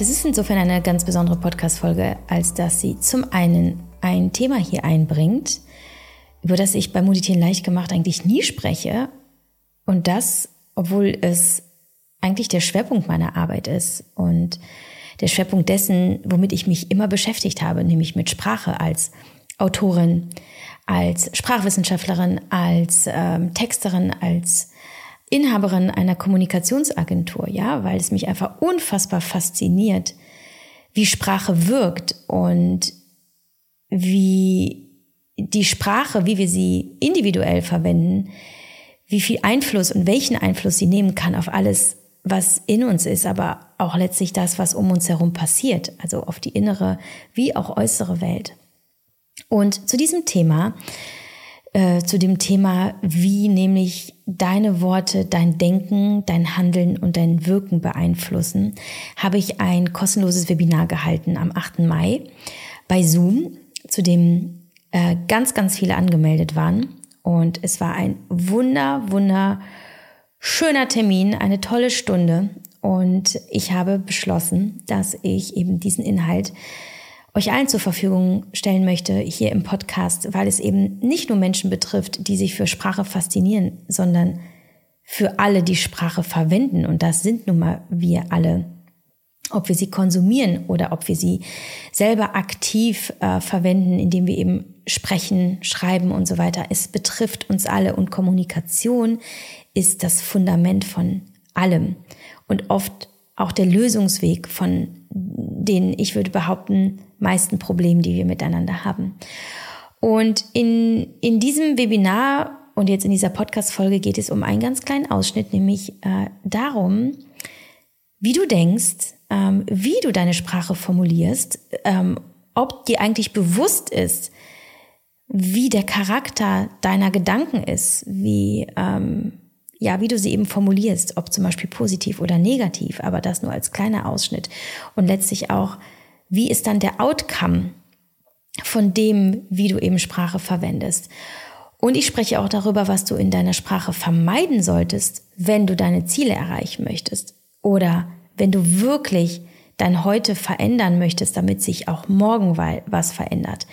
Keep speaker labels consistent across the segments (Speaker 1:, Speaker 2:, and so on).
Speaker 1: Das ist insofern eine ganz besondere Podcast-Folge, als dass sie zum einen ein Thema hier einbringt, über das ich bei Meditieren leicht gemacht eigentlich nie spreche. Und das, obwohl es eigentlich der Schwerpunkt meiner Arbeit ist und der Schwerpunkt dessen, womit ich mich immer beschäftigt habe, nämlich mit Sprache als Autorin, als Sprachwissenschaftlerin, als ähm, Texterin, als Inhaberin einer Kommunikationsagentur, ja, weil es mich einfach unfassbar fasziniert, wie Sprache wirkt und wie die Sprache, wie wir sie individuell verwenden, wie viel Einfluss und welchen Einfluss sie nehmen kann auf alles, was in uns ist, aber auch letztlich das, was um uns herum passiert, also auf die innere wie auch äußere Welt. Und zu diesem Thema, äh, zu dem Thema, wie nämlich deine Worte dein Denken, dein Handeln und dein Wirken beeinflussen, habe ich ein kostenloses Webinar gehalten am 8. Mai bei Zoom, zu dem äh, ganz, ganz viele angemeldet waren. Und es war ein wunder, wunder schöner Termin, eine tolle Stunde. Und ich habe beschlossen, dass ich eben diesen Inhalt euch allen zur Verfügung stellen möchte hier im Podcast, weil es eben nicht nur Menschen betrifft, die sich für Sprache faszinieren, sondern für alle, die Sprache verwenden. Und das sind nun mal wir alle. Ob wir sie konsumieren oder ob wir sie selber aktiv äh, verwenden, indem wir eben sprechen, schreiben und so weiter. Es betrifft uns alle und Kommunikation ist das Fundament von allem und oft auch der Lösungsweg von den, ich würde behaupten, meisten Problemen, die wir miteinander haben. Und in, in diesem Webinar und jetzt in dieser Podcast-Folge geht es um einen ganz kleinen Ausschnitt, nämlich äh, darum, wie du denkst, ähm, wie du deine Sprache formulierst, ähm, ob dir eigentlich bewusst ist, wie der Charakter deiner Gedanken ist, wie, ähm, ja, wie du sie eben formulierst, ob zum Beispiel positiv oder negativ, aber das nur als kleiner Ausschnitt. Und letztlich auch, wie ist dann der Outcome von dem, wie du eben Sprache verwendest. Und ich spreche auch darüber, was du in deiner Sprache vermeiden solltest, wenn du deine Ziele erreichen möchtest. Oder wenn du wirklich dein Heute verändern möchtest, damit sich auch morgen was verändert.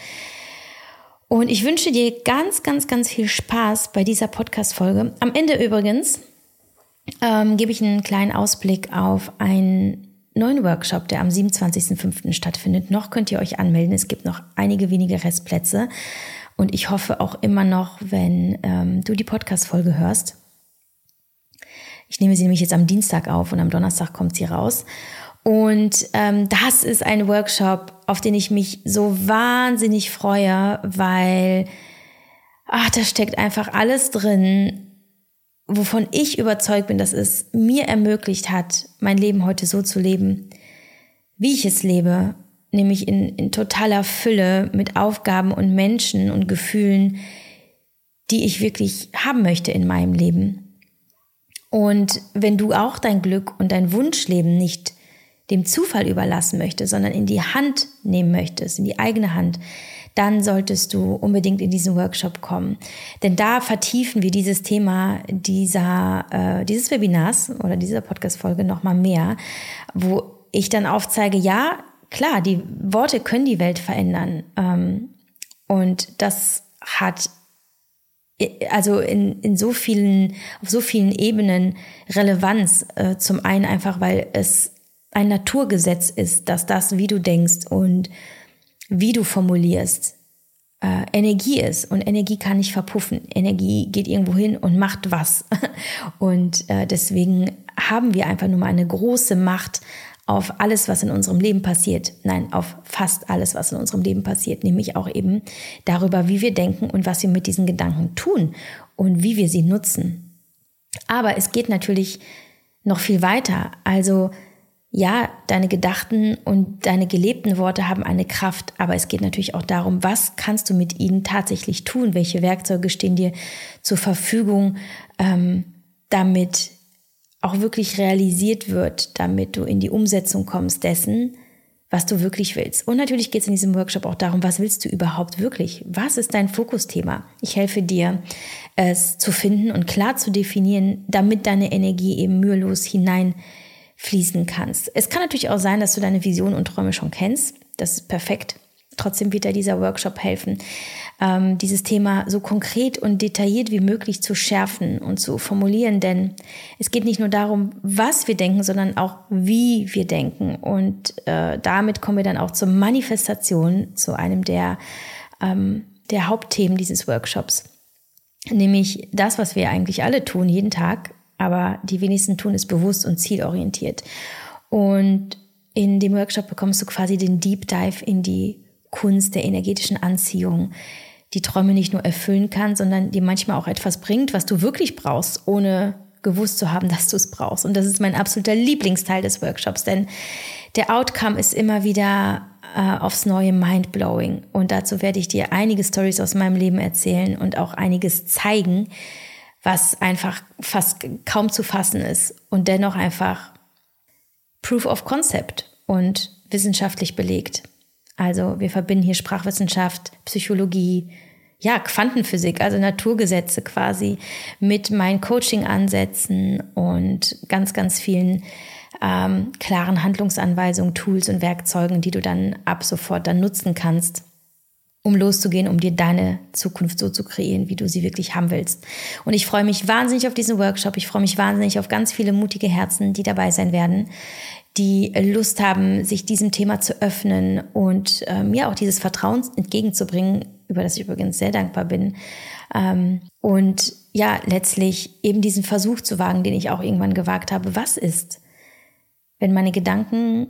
Speaker 1: Und ich wünsche dir ganz, ganz, ganz viel Spaß bei dieser Podcast-Folge. Am Ende übrigens ähm, gebe ich einen kleinen Ausblick auf einen neuen Workshop, der am 27.05. stattfindet. Noch könnt ihr euch anmelden. Es gibt noch einige wenige Restplätze. Und ich hoffe auch immer noch, wenn ähm, du die Podcast-Folge hörst. Ich nehme sie nämlich jetzt am Dienstag auf und am Donnerstag kommt sie raus. Und ähm, das ist ein Workshop, auf den ich mich so wahnsinnig freue, weil ach, da steckt einfach alles drin, wovon ich überzeugt bin, dass es mir ermöglicht hat, mein Leben heute so zu leben, wie ich es lebe, nämlich in, in totaler Fülle mit Aufgaben und Menschen und Gefühlen, die ich wirklich haben möchte in meinem Leben. Und wenn du auch dein Glück und dein Wunschleben nicht dem Zufall überlassen möchtest, sondern in die Hand nehmen möchtest, in die eigene Hand, dann solltest du unbedingt in diesen Workshop kommen. Denn da vertiefen wir dieses Thema dieser, äh, dieses Webinars oder dieser Podcast-Folge nochmal mehr, wo ich dann aufzeige, ja, klar, die Worte können die Welt verändern. Ähm, und das hat also in, in so vielen, auf so vielen Ebenen Relevanz. Äh, zum einen einfach, weil es ein Naturgesetz ist, dass das, wie du denkst und wie du formulierst, äh, Energie ist. Und Energie kann nicht verpuffen. Energie geht irgendwo hin und macht was. Und äh, deswegen haben wir einfach nur mal eine große Macht auf alles, was in unserem Leben passiert. Nein, auf fast alles, was in unserem Leben passiert. Nämlich auch eben darüber, wie wir denken und was wir mit diesen Gedanken tun und wie wir sie nutzen. Aber es geht natürlich noch viel weiter. Also ja, deine gedachten und deine gelebten Worte haben eine Kraft, aber es geht natürlich auch darum, was kannst du mit ihnen tatsächlich tun? Welche Werkzeuge stehen dir zur Verfügung, ähm, damit auch wirklich realisiert wird, damit du in die Umsetzung kommst dessen, was du wirklich willst. Und natürlich geht es in diesem Workshop auch darum, was willst du überhaupt wirklich? Was ist dein Fokusthema? Ich helfe dir, es zu finden und klar zu definieren, damit deine Energie eben mühelos hinein fließen kannst. Es kann natürlich auch sein, dass du deine Vision und Träume schon kennst. Das ist perfekt. Trotzdem wird dir dieser Workshop helfen, ähm, dieses Thema so konkret und detailliert wie möglich zu schärfen und zu formulieren. Denn es geht nicht nur darum, was wir denken, sondern auch, wie wir denken. Und äh, damit kommen wir dann auch zur Manifestation, zu einem der, ähm, der Hauptthemen dieses Workshops. Nämlich das, was wir eigentlich alle tun, jeden Tag, aber die wenigsten tun es bewusst und zielorientiert. Und in dem Workshop bekommst du quasi den Deep Dive in die Kunst der energetischen Anziehung, die Träume nicht nur erfüllen kann, sondern dir manchmal auch etwas bringt, was du wirklich brauchst, ohne gewusst zu haben, dass du es brauchst. Und das ist mein absoluter Lieblingsteil des Workshops, denn der Outcome ist immer wieder äh, aufs neue mindblowing. Und dazu werde ich dir einige Stories aus meinem Leben erzählen und auch einiges zeigen, was einfach fast kaum zu fassen ist und dennoch einfach Proof of Concept und wissenschaftlich belegt. Also wir verbinden hier Sprachwissenschaft, Psychologie, ja, Quantenphysik, also Naturgesetze quasi mit meinen Coaching-Ansätzen und ganz, ganz vielen ähm, klaren Handlungsanweisungen, Tools und Werkzeugen, die du dann ab sofort dann nutzen kannst, um loszugehen, um dir deine Zukunft so zu kreieren, wie du sie wirklich haben willst. Und ich freue mich wahnsinnig auf diesen Workshop. Ich freue mich wahnsinnig auf ganz viele mutige Herzen, die dabei sein werden die Lust haben, sich diesem Thema zu öffnen und ähm, ja auch dieses Vertrauen entgegenzubringen, über das ich übrigens sehr dankbar bin. Ähm, und ja, letztlich eben diesen Versuch zu wagen, den ich auch irgendwann gewagt habe. Was ist, wenn meine Gedanken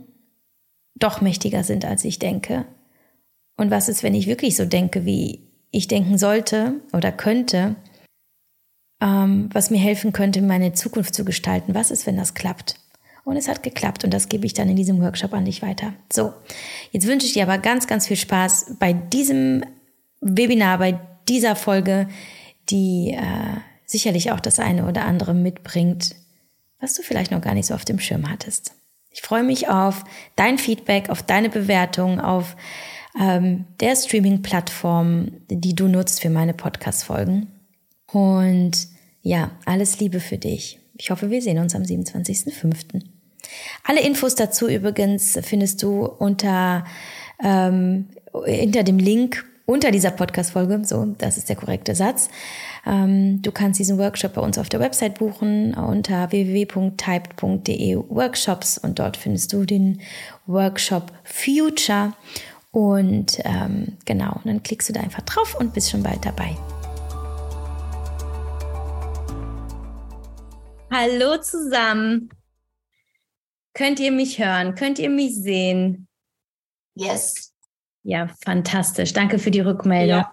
Speaker 1: doch mächtiger sind, als ich denke? Und was ist, wenn ich wirklich so denke, wie ich denken sollte oder könnte? Ähm, was mir helfen könnte, meine Zukunft zu gestalten? Was ist, wenn das klappt? Und es hat geklappt und das gebe ich dann in diesem Workshop an dich weiter. So, jetzt wünsche ich dir aber ganz, ganz viel Spaß bei diesem Webinar, bei dieser Folge, die äh, sicherlich auch das eine oder andere mitbringt, was du vielleicht noch gar nicht so auf dem Schirm hattest. Ich freue mich auf dein Feedback, auf deine Bewertung, auf ähm, der Streaming-Plattform, die du nutzt für meine Podcast-Folgen. Und ja, alles Liebe für dich. Ich hoffe, wir sehen uns am 27.05. Alle Infos dazu übrigens findest du unter, ähm, hinter dem Link unter dieser Podcast-Folge. So, das ist der korrekte Satz. Ähm, du kannst diesen Workshop bei uns auf der Website buchen unter www.typed.de Workshops und dort findest du den Workshop Future. Und ähm, genau, dann klickst du da einfach drauf und bist schon bald dabei. Hallo zusammen. Könnt ihr mich hören? Könnt ihr mich sehen?
Speaker 2: Yes.
Speaker 1: Ja, fantastisch. Danke für die Rückmeldung. Ja.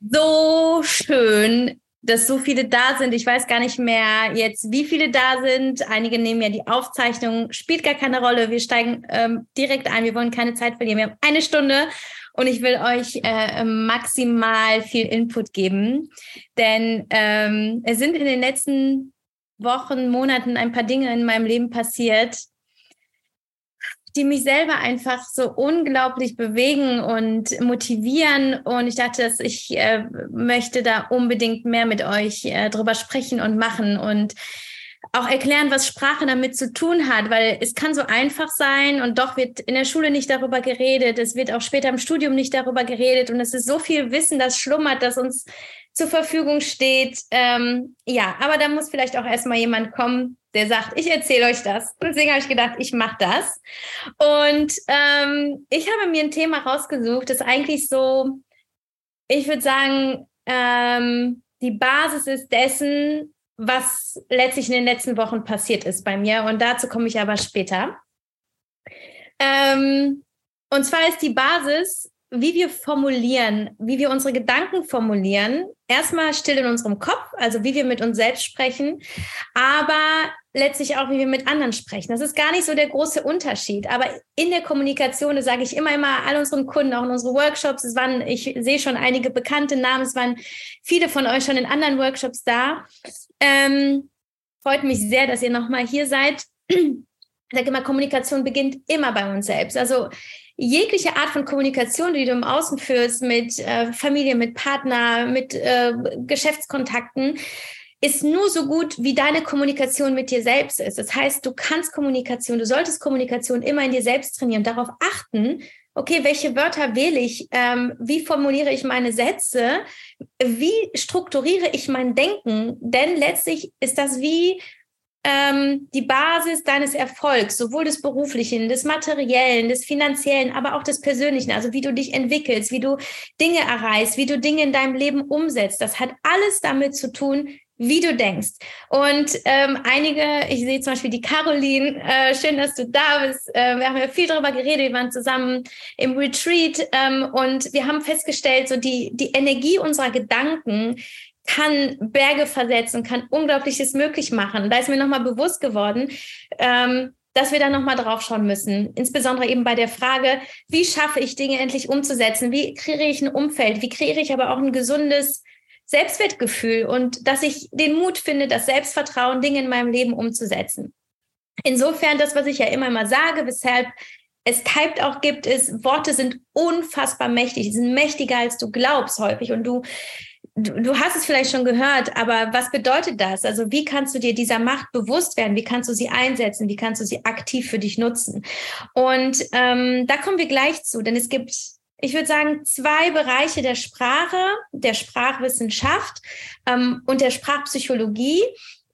Speaker 1: So schön, dass so viele da sind. Ich weiß gar nicht mehr jetzt, wie viele da sind. Einige nehmen ja die Aufzeichnung. Spielt gar keine Rolle. Wir steigen ähm, direkt ein. Wir wollen keine Zeit verlieren. Wir haben eine Stunde und ich will euch äh, maximal viel Input geben. Denn ähm, es sind in den letzten Wochen, Monaten ein paar Dinge in meinem Leben passiert, die mich selber einfach so unglaublich bewegen und motivieren. Und ich dachte, dass ich äh, möchte da unbedingt mehr mit euch äh, drüber sprechen und machen und auch erklären, was Sprache damit zu tun hat, weil es kann so einfach sein und doch wird in der Schule nicht darüber geredet, es wird auch später im Studium nicht darüber geredet. Und es ist so viel Wissen, das schlummert, das uns zur Verfügung steht. Ähm, ja, aber da muss vielleicht auch erstmal jemand kommen, der sagt, ich erzähle euch das. Deswegen habe ich gedacht, ich mache das. Und ähm, ich habe mir ein Thema rausgesucht, das eigentlich so, ich würde sagen, ähm, die Basis ist dessen, was letztlich in den letzten Wochen passiert ist bei mir. Und dazu komme ich aber später. Ähm, und zwar ist die Basis, wie wir formulieren, wie wir unsere Gedanken formulieren. Erstmal still in unserem Kopf, also wie wir mit uns selbst sprechen, aber letztlich auch, wie wir mit anderen sprechen. Das ist gar nicht so der große Unterschied. Aber in der Kommunikation, das sage ich immer, immer all unseren Kunden, auch in unseren Workshops, es waren, ich sehe schon einige bekannte Namen, es waren viele von euch schon in anderen Workshops da. Ähm, freut mich sehr, dass ihr nochmal hier seid. Ich sage immer, Kommunikation beginnt immer bei uns selbst. Also jegliche Art von Kommunikation, die du im Außen führst, mit äh, Familie, mit Partner, mit äh, Geschäftskontakten, ist nur so gut, wie deine Kommunikation mit dir selbst ist. Das heißt, du kannst Kommunikation, du solltest Kommunikation immer in dir selbst trainieren darauf achten, okay, welche Wörter wähle ich, ähm, wie formuliere ich meine Sätze, wie strukturiere ich mein Denken, denn letztlich ist das wie ähm, die Basis deines Erfolgs, sowohl des beruflichen, des materiellen, des finanziellen, aber auch des persönlichen, also wie du dich entwickelst, wie du Dinge erreichst, wie du Dinge in deinem Leben umsetzt. Das hat alles damit zu tun, wie du denkst. Und ähm, einige, ich sehe zum Beispiel die Caroline, äh, schön, dass du da bist. Äh, wir haben ja viel darüber geredet, wir waren zusammen im Retreat ähm, und wir haben festgestellt, so die, die Energie unserer Gedanken kann Berge versetzen, kann Unglaubliches möglich machen. Da ist mir nochmal bewusst geworden, ähm, dass wir da nochmal drauf schauen müssen. Insbesondere eben bei der Frage, wie schaffe ich Dinge endlich umzusetzen? Wie kreiere ich ein Umfeld? Wie kreiere ich aber auch ein gesundes Selbstwertgefühl und dass ich den Mut finde, das Selbstvertrauen, Dinge in meinem Leben umzusetzen. Insofern, das, was ich ja immer mal sage, weshalb es Typed auch gibt, ist, Worte sind unfassbar mächtig, sie sind mächtiger, als du glaubst häufig. Und du, du, du hast es vielleicht schon gehört, aber was bedeutet das? Also wie kannst du dir dieser Macht bewusst werden? Wie kannst du sie einsetzen? Wie kannst du sie aktiv für dich nutzen? Und ähm, da kommen wir gleich zu, denn es gibt ich würde sagen, zwei Bereiche der Sprache, der Sprachwissenschaft ähm, und der Sprachpsychologie.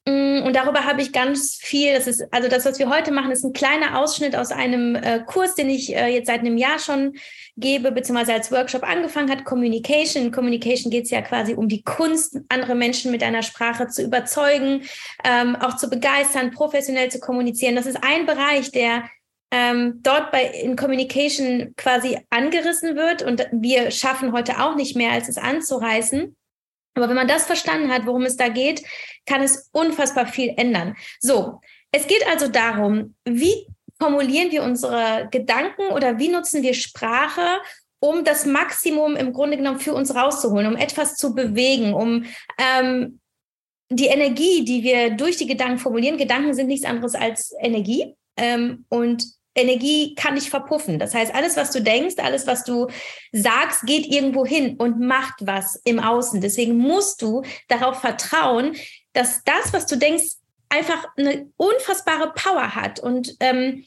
Speaker 1: Mm, und darüber habe ich ganz viel. Das ist also das, was wir heute machen, ist ein kleiner Ausschnitt aus einem äh, Kurs, den ich äh, jetzt seit einem Jahr schon gebe, beziehungsweise als Workshop angefangen hat. Communication. In Communication geht es ja quasi um die Kunst, andere Menschen mit einer Sprache zu überzeugen, ähm, auch zu begeistern, professionell zu kommunizieren. Das ist ein Bereich, der ähm, dort bei in Communication quasi angerissen wird und wir schaffen heute auch nicht mehr, als es anzureißen. Aber wenn man das verstanden hat, worum es da geht, kann es unfassbar viel ändern. So, es geht also darum, wie formulieren wir unsere Gedanken oder wie nutzen wir Sprache, um das Maximum im Grunde genommen für uns rauszuholen, um etwas zu bewegen, um ähm, die Energie, die wir durch die Gedanken formulieren. Gedanken sind nichts anderes als Energie. Ähm, und Energie kann nicht verpuffen. Das heißt, alles, was du denkst, alles, was du sagst, geht irgendwo hin und macht was im Außen. Deswegen musst du darauf vertrauen, dass das, was du denkst, einfach eine unfassbare Power hat. Und, ähm,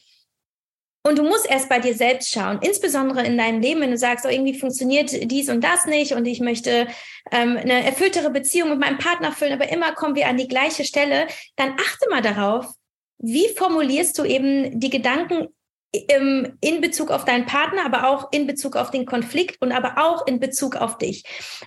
Speaker 1: und du musst erst bei dir selbst schauen, insbesondere in deinem Leben, wenn du sagst, oh, irgendwie funktioniert dies und das nicht und ich möchte ähm, eine erfülltere Beziehung mit meinem Partner füllen, aber immer kommen wir an die gleiche Stelle, dann achte mal darauf, wie formulierst du eben die Gedanken in Bezug auf deinen Partner, aber auch in Bezug auf den Konflikt und aber auch in Bezug auf dich?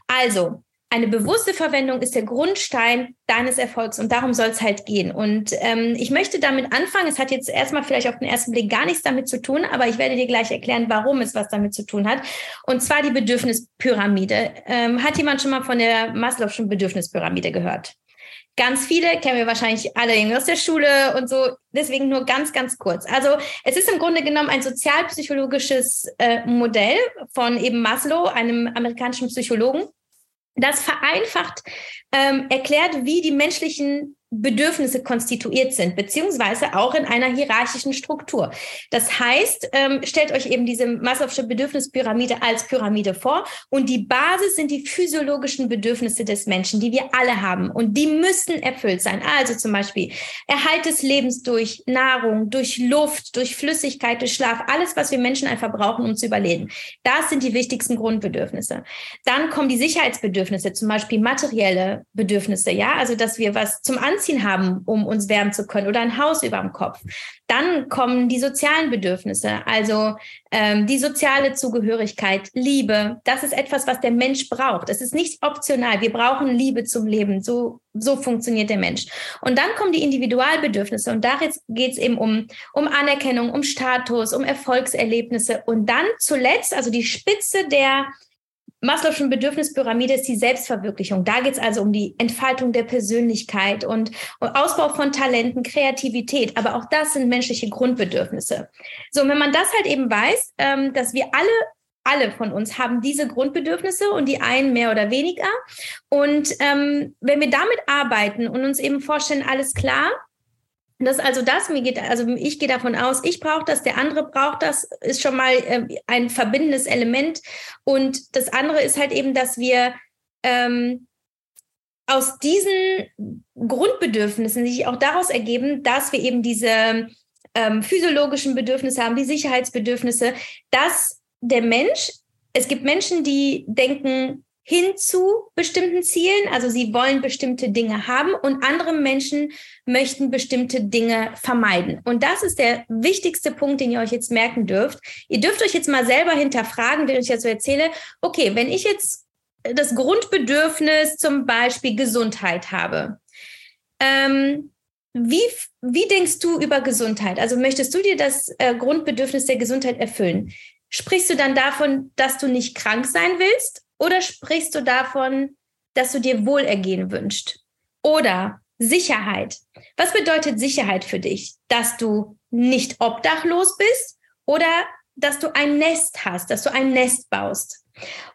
Speaker 1: Also, eine bewusste Verwendung ist der Grundstein deines Erfolgs und darum soll es halt gehen. Und ähm, ich möchte damit anfangen. Es hat jetzt erstmal vielleicht auf den ersten Blick gar nichts damit zu tun, aber ich werde dir gleich erklären, warum es was damit zu tun hat. Und zwar die Bedürfnispyramide. Ähm, hat jemand schon mal von der Maslow'schen Bedürfnispyramide gehört? Ganz viele kennen wir wahrscheinlich alle irgendwie aus der Schule und so. Deswegen nur ganz, ganz kurz. Also es ist im Grunde genommen ein sozialpsychologisches äh, Modell von eben Maslow, einem amerikanischen Psychologen, das vereinfacht ähm, erklärt, wie die menschlichen Bedürfnisse konstituiert sind, beziehungsweise auch in einer hierarchischen Struktur. Das heißt, ähm, stellt euch eben diese Maslow'sche Bedürfnispyramide als Pyramide vor und die Basis sind die physiologischen Bedürfnisse des Menschen, die wir alle haben und die müssen erfüllt sein. Also zum Beispiel Erhalt des Lebens durch Nahrung, durch Luft, durch Flüssigkeit, durch Schlaf, alles, was wir Menschen einfach brauchen, um zu überleben. Das sind die wichtigsten Grundbedürfnisse. Dann kommen die Sicherheitsbedürfnisse, zum Beispiel materielle Bedürfnisse, ja, also dass wir was zum Anziehen haben, um uns wärmen zu können oder ein Haus über dem Kopf. Dann kommen die sozialen Bedürfnisse, also ähm, die soziale Zugehörigkeit, Liebe. Das ist etwas, was der Mensch braucht. Es ist nicht optional. Wir brauchen Liebe zum Leben. So, so funktioniert der Mensch. Und dann kommen die Individualbedürfnisse und da geht es eben um, um Anerkennung, um Status, um Erfolgserlebnisse und dann zuletzt, also die Spitze der Maslow'schen Bedürfnispyramide ist die Selbstverwirklichung. Da geht es also um die Entfaltung der Persönlichkeit und Ausbau von Talenten, Kreativität. Aber auch das sind menschliche Grundbedürfnisse. So, und wenn man das halt eben weiß, ähm, dass wir alle alle von uns haben diese Grundbedürfnisse und die einen mehr oder weniger. Und ähm, wenn wir damit arbeiten und uns eben vorstellen, alles klar, das ist also das, mir geht, also ich gehe davon aus, ich brauche das, der andere braucht das, ist schon mal äh, ein verbindendes Element. Und das andere ist halt eben, dass wir ähm, aus diesen Grundbedürfnissen, die sich auch daraus ergeben, dass wir eben diese ähm, physiologischen Bedürfnisse haben, die Sicherheitsbedürfnisse, dass der Mensch, es gibt Menschen, die denken hin zu bestimmten Zielen, also sie wollen bestimmte Dinge haben und andere Menschen möchten bestimmte Dinge vermeiden. Und das ist der wichtigste Punkt, den ihr euch jetzt merken dürft. Ihr dürft euch jetzt mal selber hinterfragen, wenn ich jetzt so erzähle, okay, wenn ich jetzt das Grundbedürfnis zum Beispiel Gesundheit habe, ähm, wie, wie denkst du über Gesundheit? Also möchtest du dir das äh, Grundbedürfnis der Gesundheit erfüllen? Sprichst du dann davon, dass du nicht krank sein willst? Oder sprichst du davon, dass du dir Wohlergehen wünschst? Oder Sicherheit. Was bedeutet Sicherheit für dich? Dass du nicht obdachlos bist oder dass du ein Nest hast, dass du ein Nest baust?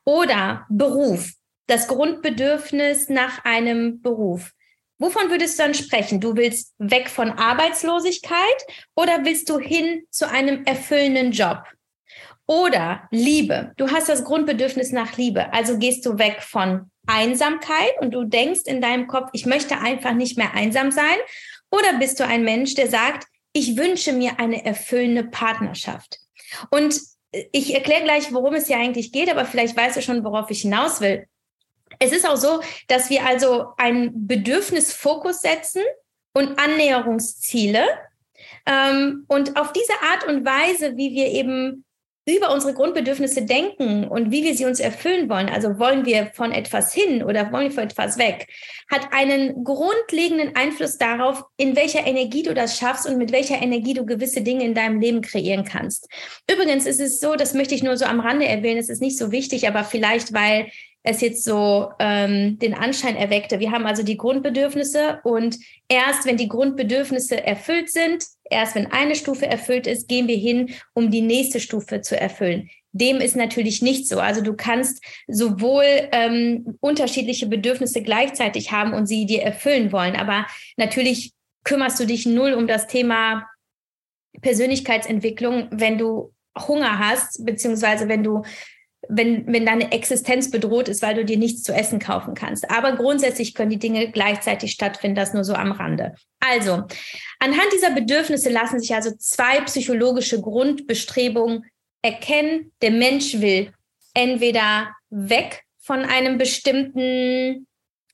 Speaker 1: Oder Beruf, das Grundbedürfnis nach einem Beruf. Wovon würdest du dann sprechen? Du willst weg von Arbeitslosigkeit oder willst du hin zu einem erfüllenden Job? Oder Liebe. Du hast das Grundbedürfnis nach Liebe. Also gehst du weg von Einsamkeit und du denkst in deinem Kopf, ich möchte einfach nicht mehr einsam sein. Oder bist du ein Mensch, der sagt, ich wünsche mir eine erfüllende Partnerschaft. Und ich erkläre gleich, worum es hier eigentlich geht, aber vielleicht weißt du schon, worauf ich hinaus will. Es ist auch so, dass wir also einen Bedürfnisfokus setzen und Annäherungsziele. Ähm, und auf diese Art und Weise, wie wir eben über unsere Grundbedürfnisse denken und wie wir sie uns erfüllen wollen, also wollen wir von etwas hin oder wollen wir von etwas weg, hat einen grundlegenden Einfluss darauf, in welcher Energie du das schaffst und mit welcher Energie du gewisse Dinge in deinem Leben kreieren kannst. Übrigens ist es so, das möchte ich nur so am Rande erwähnen, es ist nicht so wichtig, aber vielleicht, weil es jetzt so ähm, den Anschein erweckte. Wir haben also die Grundbedürfnisse und erst wenn die Grundbedürfnisse erfüllt sind, erst wenn eine Stufe erfüllt ist, gehen wir hin, um die nächste Stufe zu erfüllen. Dem ist natürlich nicht so. Also du kannst sowohl ähm, unterschiedliche Bedürfnisse gleichzeitig haben und sie dir erfüllen wollen, aber natürlich kümmerst du dich null um das Thema Persönlichkeitsentwicklung, wenn du Hunger hast, beziehungsweise wenn du wenn, wenn deine Existenz bedroht ist, weil du dir nichts zu essen kaufen kannst. Aber grundsätzlich können die Dinge gleichzeitig stattfinden, das nur so am Rande. Also, anhand dieser Bedürfnisse lassen sich also zwei psychologische Grundbestrebungen erkennen. Der Mensch will entweder weg von einem bestimmten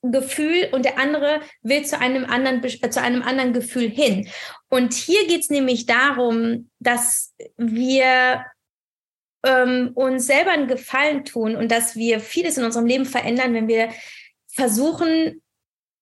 Speaker 1: Gefühl und der andere will zu einem anderen, äh, zu einem anderen Gefühl hin. Und hier geht es nämlich darum, dass wir ähm, uns selber einen Gefallen tun und dass wir vieles in unserem Leben verändern, wenn wir versuchen,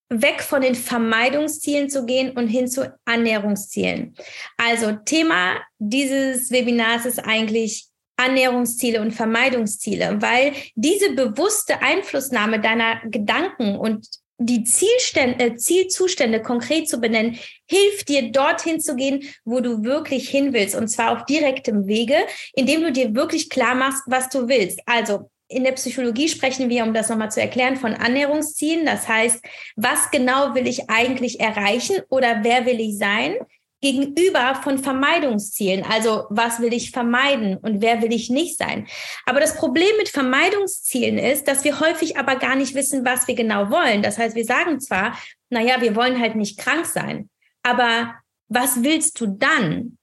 Speaker 1: weg von den Vermeidungszielen zu gehen und hin zu Annäherungszielen. Also Thema dieses Webinars ist eigentlich Annäherungsziele und Vermeidungsziele, weil diese bewusste Einflussnahme deiner Gedanken und die Zielstände, äh, Zielzustände konkret zu benennen, hilft dir dorthin zu gehen, wo du wirklich hin willst. Und zwar auf direktem Wege, indem du dir wirklich klar machst, was du willst. Also in der Psychologie sprechen wir, um das nochmal zu erklären, von Annäherungszielen. Das heißt, was genau will ich eigentlich erreichen oder wer will ich sein? Gegenüber von Vermeidungszielen. Also was will ich vermeiden und wer will ich nicht sein? Aber das Problem mit Vermeidungszielen ist, dass wir häufig aber gar nicht wissen, was wir genau wollen. Das heißt, wir sagen zwar, naja, wir wollen halt nicht krank sein, aber was willst du dann?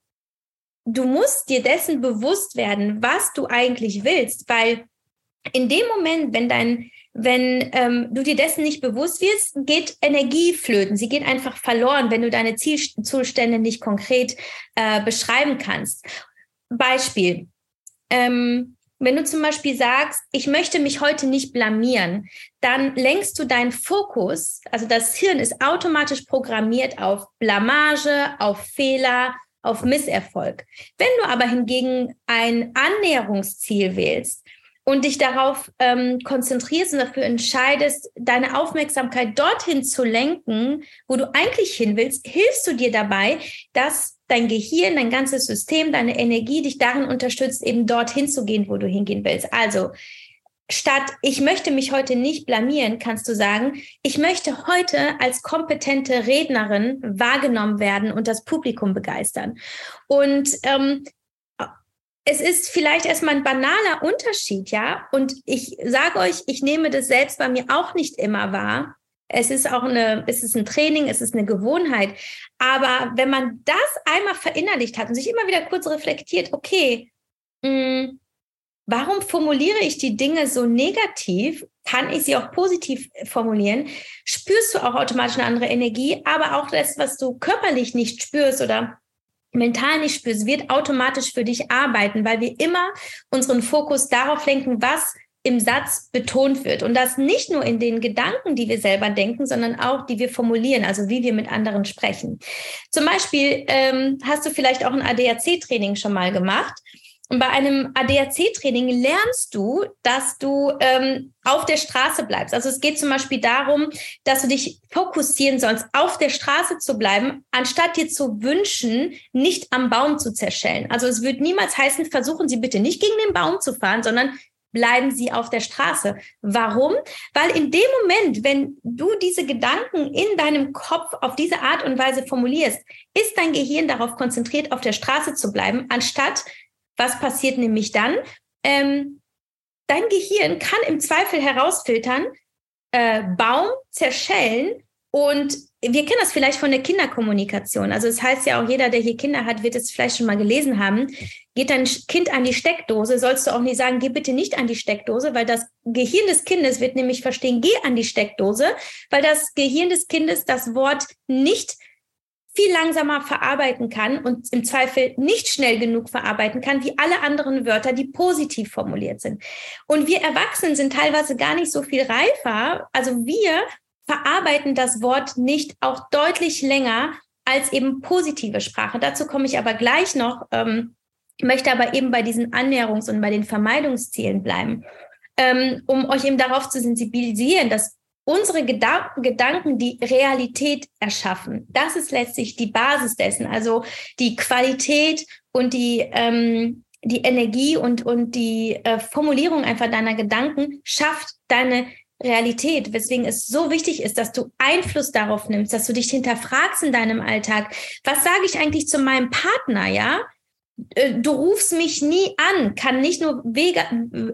Speaker 1: Du musst dir dessen bewusst werden, was du eigentlich willst, weil in dem Moment, wenn dein wenn ähm, du dir dessen nicht bewusst wirst, geht Energie flöten. Sie geht einfach verloren, wenn du deine Zielzustände nicht konkret äh, beschreiben kannst. Beispiel. Ähm, wenn du zum Beispiel sagst, ich möchte mich heute nicht blamieren, dann lenkst du deinen Fokus, also das Hirn ist automatisch programmiert auf Blamage, auf Fehler, auf Misserfolg. Wenn du aber hingegen ein Annäherungsziel wählst, und dich darauf ähm, konzentrierst und dafür entscheidest, deine Aufmerksamkeit dorthin zu lenken, wo du eigentlich hin willst, hilfst du dir dabei, dass dein Gehirn, dein ganzes System, deine Energie dich darin unterstützt, eben dorthin zu gehen, wo du hingehen willst. Also statt ich möchte mich heute nicht blamieren, kannst du sagen, ich möchte heute als kompetente Rednerin wahrgenommen werden und das Publikum begeistern. Und ähm, es ist vielleicht erstmal ein banaler Unterschied, ja. Und ich sage euch, ich nehme das selbst bei mir auch nicht immer wahr. Es ist auch eine, es ist ein Training, es ist eine Gewohnheit. Aber wenn man das einmal verinnerlicht hat und sich immer wieder kurz reflektiert, okay, mh, hm, warum formuliere ich die Dinge so negativ? Kann ich sie auch positiv formulieren? Spürst du auch automatisch eine andere Energie, aber auch das, was du körperlich nicht spürst oder mental nicht spürst, wird automatisch für dich arbeiten, weil wir immer unseren Fokus darauf lenken, was im Satz betont wird. Und das nicht nur in den Gedanken, die wir selber denken, sondern auch, die wir formulieren, also wie wir mit anderen sprechen. Zum Beispiel ähm, hast du vielleicht auch ein ADAC-Training schon mal gemacht. Und bei einem ADAC-Training lernst du, dass du ähm, auf der Straße bleibst. Also es geht zum Beispiel darum, dass du dich fokussieren sollst, auf der Straße zu bleiben, anstatt dir zu wünschen, nicht am Baum zu zerschellen. Also es wird niemals heißen, versuchen Sie bitte nicht gegen den Baum zu fahren, sondern bleiben sie auf der Straße. Warum? Weil in dem Moment, wenn du diese Gedanken in deinem Kopf auf diese Art und Weise formulierst, ist dein Gehirn darauf konzentriert, auf der Straße zu bleiben, anstatt, was passiert nämlich dann? Ähm, dein Gehirn kann im Zweifel herausfiltern, äh, Baum zerschellen und wir kennen das vielleicht von der Kinderkommunikation. Also es das heißt ja auch, jeder, der hier Kinder hat, wird es vielleicht schon mal gelesen haben. Geht dein Kind an die Steckdose, sollst du auch nicht sagen, geh bitte nicht an die Steckdose, weil das Gehirn des Kindes wird nämlich verstehen, geh an die Steckdose, weil das Gehirn des Kindes das Wort nicht viel langsamer verarbeiten kann und im Zweifel nicht schnell genug verarbeiten kann, wie alle anderen Wörter, die positiv formuliert sind. Und wir Erwachsenen sind teilweise gar nicht so viel reifer. Also wir verarbeiten das Wort nicht auch deutlich länger als eben positive Sprache. Dazu komme ich aber gleich noch, ähm, möchte aber eben bei diesen Annäherungs- und bei den Vermeidungszielen bleiben, ähm, um euch eben darauf zu sensibilisieren, dass unsere Gedanken, Gedanken die Realität erschaffen. Das ist letztlich die Basis dessen. Also die Qualität und die, ähm, die Energie und, und die äh, Formulierung einfach deiner Gedanken schafft deine Realität, weswegen es so wichtig ist, dass du Einfluss darauf nimmst, dass du dich hinterfragst in deinem Alltag. Was sage ich eigentlich zu meinem Partner, ja? Äh, du rufst mich nie an, kann nicht nur wege,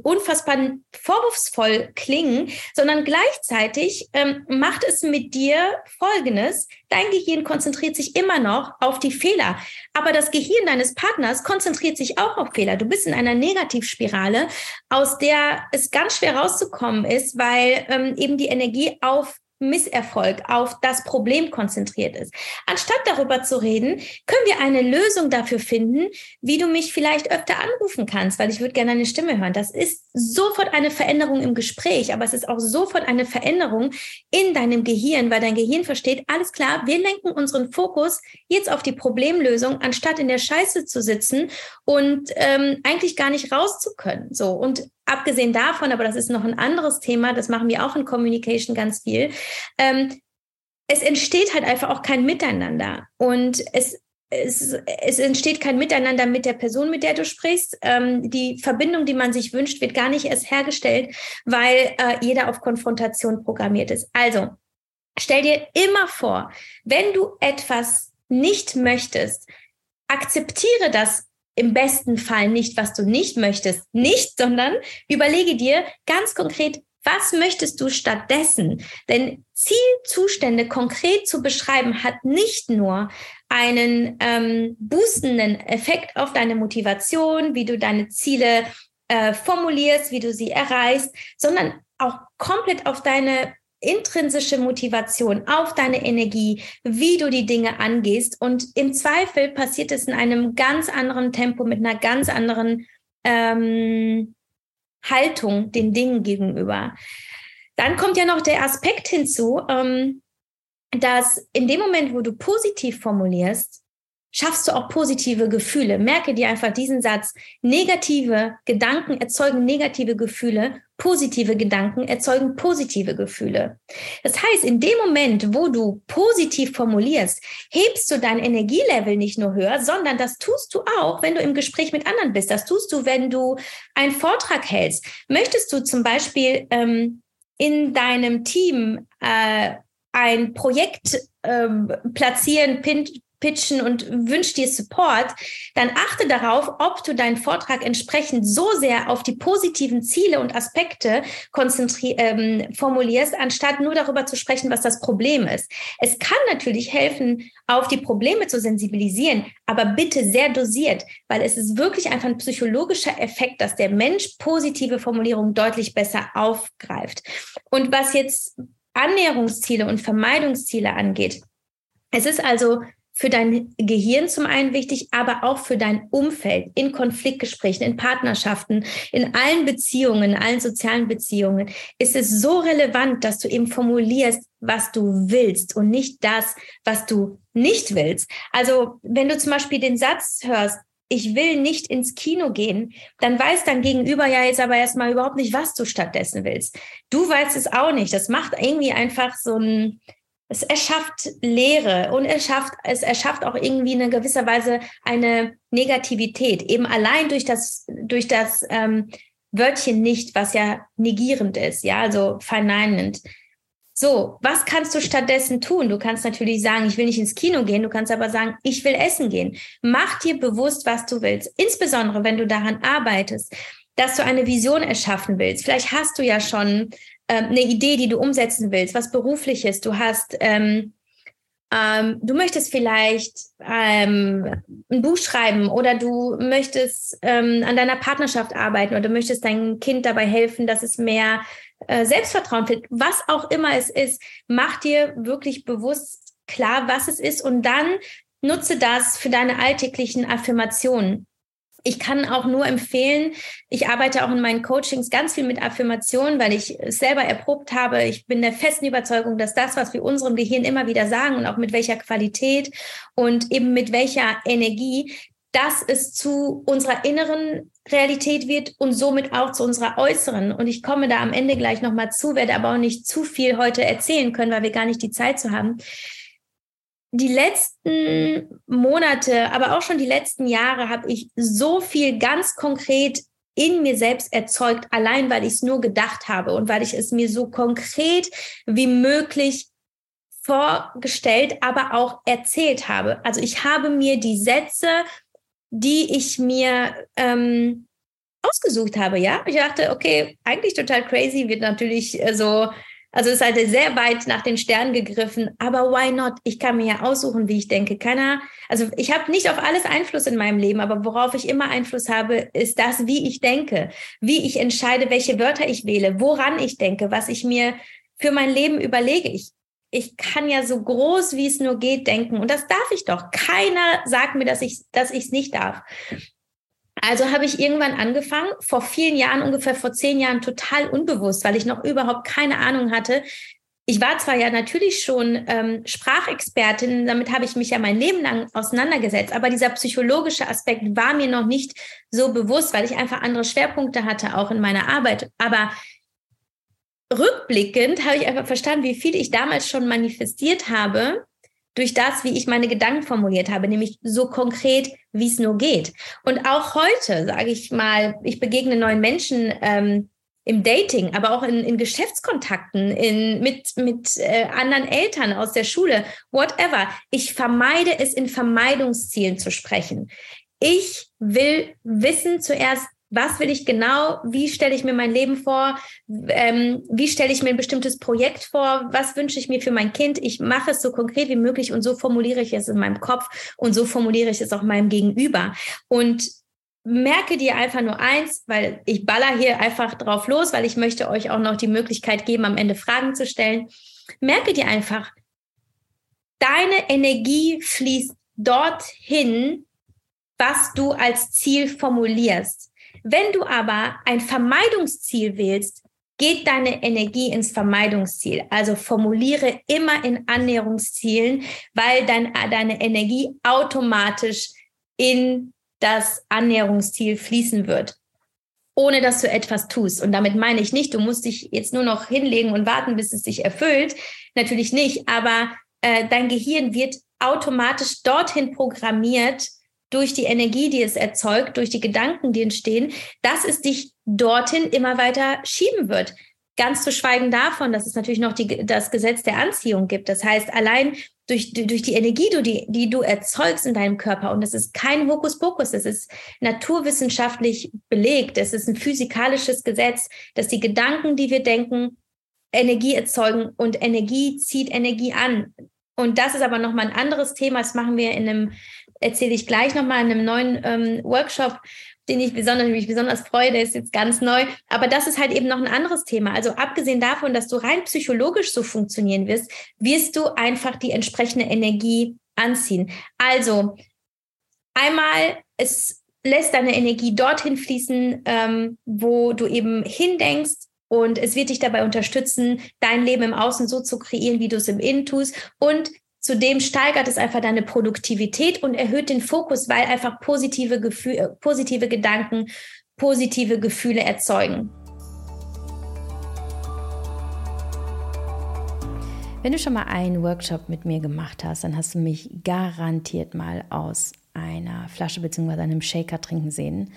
Speaker 1: unfassbar vorwurfsvoll klingen, sondern gleichzeitig ähm, macht es mit dir Folgendes. Dein Gehirn konzentriert sich immer noch auf die Fehler, aber das Gehirn deines Partners konzentriert sich auch auf Fehler. Du bist in einer Negativspirale, aus der es ganz schwer rauszukommen ist, weil ähm, eben die Energie auf Misserfolg auf das Problem konzentriert ist. Anstatt darüber zu reden, können wir eine Lösung dafür finden, wie du mich vielleicht öfter anrufen kannst, weil ich würde gerne deine Stimme hören. Das ist sofort eine Veränderung im Gespräch, aber es ist auch sofort eine Veränderung in deinem Gehirn, weil dein Gehirn versteht, alles klar, wir lenken unseren Fokus jetzt auf die Problemlösung, anstatt in der Scheiße zu sitzen und ähm, eigentlich gar nicht raus zu können. So und abgesehen davon, aber das ist noch ein anderes Thema, das machen wir auch in Communication ganz viel. Ähm, es entsteht halt einfach auch kein Miteinander und es es, es, entsteht kein Miteinander mit der Person, mit der du sprichst. Ähm, die Verbindung, die man sich wünscht, wird gar nicht erst hergestellt, weil äh, jeder auf Konfrontation programmiert ist. Also, stell dir immer vor, wenn du etwas nicht möchtest, akzeptiere das im besten Fall nicht, was du nicht möchtest, nicht, sondern überlege dir ganz konkret, was möchtest du stattdessen? Denn Zielzustände konkret zu beschreiben hat nicht nur einen ähm, boostenden Effekt auf deine Motivation, wie du deine Ziele äh, formulierst, wie du sie erreichst, sondern auch komplett auf deine intrinsische Motivation, auf deine Energie, wie du die Dinge angehst. Und im Zweifel passiert es in einem ganz anderen Tempo, mit einer ganz anderen ähm, Haltung den Dingen gegenüber. Dann kommt ja noch der Aspekt hinzu, ähm, dass in dem Moment, wo du positiv formulierst, schaffst du auch positive Gefühle. Merke dir einfach diesen Satz. Negative Gedanken erzeugen negative Gefühle. Positive Gedanken erzeugen positive Gefühle. Das heißt, in dem Moment, wo du positiv formulierst, hebst du dein Energielevel nicht nur höher, sondern das tust du auch, wenn du im Gespräch mit anderen bist. Das tust du, wenn du einen Vortrag hältst. Möchtest du zum Beispiel ähm, in deinem Team äh, ein Projekt ähm, platzieren, pin, pitchen und wünscht dir Support, dann achte darauf, ob du deinen Vortrag entsprechend so sehr auf die positiven Ziele und Aspekte ähm, formulierst, anstatt nur darüber zu sprechen, was das Problem ist. Es kann natürlich helfen, auf die Probleme zu sensibilisieren, aber bitte sehr dosiert, weil es ist wirklich einfach ein psychologischer Effekt, dass der Mensch positive Formulierungen deutlich besser aufgreift. Und was jetzt Annäherungsziele und Vermeidungsziele angeht, es ist also für dein Gehirn zum einen wichtig, aber auch für dein Umfeld, in Konfliktgesprächen, in Partnerschaften, in allen Beziehungen, in allen sozialen Beziehungen, ist es so relevant, dass du eben formulierst, was du willst und nicht das, was du nicht willst. Also wenn du zum Beispiel den Satz hörst, ich will nicht ins Kino gehen, dann weiß dein Gegenüber ja jetzt aber erstmal überhaupt nicht, was du stattdessen willst. Du weißt es auch nicht. Das macht irgendwie einfach so ein, es erschafft Leere und es schafft, es erschafft auch irgendwie in gewisser Weise eine Negativität, eben allein durch das, durch das ähm, Wörtchen nicht, was ja negierend ist, ja, also verneinend. So, was kannst du stattdessen tun? Du kannst natürlich sagen, ich will nicht ins Kino gehen, du kannst aber sagen, ich will essen gehen. Mach dir bewusst, was du willst, insbesondere wenn du daran arbeitest, dass du eine Vision erschaffen willst. Vielleicht hast du ja schon ähm, eine Idee, die du umsetzen willst, was berufliches. Du hast, ähm, ähm, du möchtest vielleicht ähm, ein Buch schreiben oder du möchtest ähm, an deiner Partnerschaft arbeiten oder du möchtest deinem Kind dabei helfen, dass es mehr äh, Selbstvertrauen findet. Was auch immer es ist, mach dir wirklich bewusst klar, was es ist und dann nutze das für deine alltäglichen Affirmationen ich kann auch nur empfehlen, ich arbeite auch in meinen Coachings ganz viel mit Affirmationen, weil ich es selber erprobt habe. Ich bin der festen Überzeugung, dass das, was wir unserem Gehirn immer wieder sagen und auch mit welcher Qualität und eben mit welcher Energie, dass es zu unserer inneren Realität wird und somit auch zu unserer äußeren. Und ich komme da am Ende gleich nochmal zu, werde aber auch nicht zu viel heute erzählen können, weil wir gar nicht die Zeit zu haben die letzten Monate, aber auch schon die letzten Jahre habe ich so viel ganz konkret in mir selbst erzeugt, allein weil ich es nur gedacht habe und weil ich es mir so konkret wie möglich vorgestellt, aber auch erzählt habe. Also ich habe mir die Sätze, die ich mir ähm, ausgesucht habe, ja. Ich dachte, okay, eigentlich total crazy, wird natürlich äh, so also ist halt sehr weit nach den Sternen gegriffen, aber why not? Ich kann mir ja aussuchen, wie ich denke. Keiner, also ich habe nicht auf alles Einfluss in meinem Leben, aber worauf ich immer Einfluss habe, ist das, wie ich denke, wie ich entscheide, welche Wörter ich wähle, woran ich denke, was ich mir für mein Leben überlege. Ich, ich kann ja so groß, wie es nur geht, denken. Und das darf ich doch. Keiner sagt mir, dass ich dass ich es nicht darf. Also habe ich irgendwann angefangen, vor vielen Jahren, ungefähr vor zehn Jahren, total unbewusst, weil ich noch überhaupt keine Ahnung hatte. Ich war zwar ja natürlich schon ähm, Sprachexpertin, damit habe ich mich ja mein Leben lang auseinandergesetzt, aber dieser psychologische Aspekt war mir noch nicht so bewusst, weil ich einfach andere Schwerpunkte hatte, auch in meiner Arbeit. Aber rückblickend habe ich einfach verstanden, wie viel ich damals schon manifestiert habe durch das, wie ich meine Gedanken formuliert habe, nämlich so konkret, wie es nur geht. Und auch heute, sage ich mal, ich begegne neuen Menschen ähm, im Dating, aber auch in, in Geschäftskontakten, in, mit, mit äh, anderen Eltern aus der Schule, whatever. Ich vermeide es, in Vermeidungszielen zu sprechen. Ich will wissen zuerst, was will ich genau? Wie stelle ich mir mein Leben vor? Ähm, wie stelle ich mir ein bestimmtes Projekt vor? Was wünsche ich mir für mein Kind? Ich mache es so konkret wie möglich und so formuliere ich es in meinem Kopf und so formuliere ich es auch meinem Gegenüber. Und merke dir einfach nur eins, weil ich baller hier einfach drauf los, weil ich möchte euch auch noch die Möglichkeit geben, am Ende Fragen zu stellen. Merke dir einfach, deine Energie fließt dorthin, was du als Ziel formulierst. Wenn du aber ein Vermeidungsziel wählst, geht deine Energie ins Vermeidungsziel. Also formuliere immer in Annäherungszielen, weil dein, deine Energie automatisch in das Annäherungsziel fließen wird, ohne dass du etwas tust. Und damit meine ich nicht, du musst dich jetzt nur noch hinlegen und warten, bis es sich erfüllt. Natürlich nicht, aber äh, dein Gehirn wird automatisch dorthin programmiert, durch die Energie, die es erzeugt, durch die Gedanken, die entstehen, dass es dich dorthin immer weiter schieben wird. Ganz zu schweigen davon, dass es natürlich noch die, das Gesetz der Anziehung gibt. Das heißt, allein
Speaker 3: durch, durch die Energie, die, die du erzeugst in deinem Körper. Und das ist kein Hokuspokus, das ist naturwissenschaftlich belegt. Das ist ein physikalisches Gesetz, dass die Gedanken, die wir denken, Energie erzeugen und Energie zieht Energie an. Und das ist aber nochmal ein anderes Thema. Das machen wir in einem, erzähle ich gleich nochmal in einem neuen ähm, Workshop, den ich besonders, mich besonders freue, der ist jetzt ganz neu. Aber das ist halt eben noch ein anderes Thema. Also abgesehen davon, dass du rein psychologisch so funktionieren wirst, wirst du einfach die entsprechende Energie anziehen. Also einmal, es lässt deine Energie dorthin fließen, ähm, wo du eben hindenkst. Und es wird dich dabei unterstützen, dein Leben im Außen so zu kreieren, wie du es im Innen tust. Und Zudem steigert es einfach deine Produktivität und erhöht den Fokus, weil einfach positive, Gefühle, äh, positive Gedanken positive Gefühle erzeugen.
Speaker 1: Wenn du schon mal einen Workshop mit mir gemacht hast, dann hast du mich garantiert mal aus einer Flasche bzw. einem Shaker trinken sehen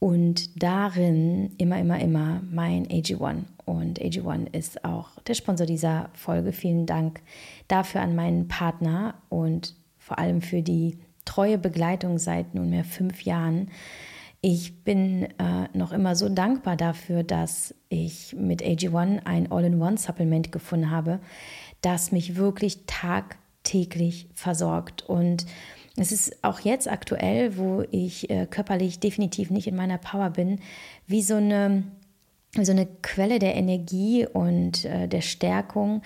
Speaker 1: und darin immer, immer, immer mein AG1. Und AG1 ist auch der Sponsor dieser Folge. Vielen Dank dafür an meinen Partner und vor allem für die treue Begleitung seit nunmehr fünf Jahren. Ich bin äh, noch immer so dankbar dafür, dass ich mit AG1 ein All-in-One-Supplement gefunden habe, das mich wirklich tagtäglich versorgt. Und es ist auch jetzt aktuell, wo ich äh, körperlich definitiv nicht in meiner Power bin, wie so eine, so eine Quelle der Energie und äh, der Stärkung,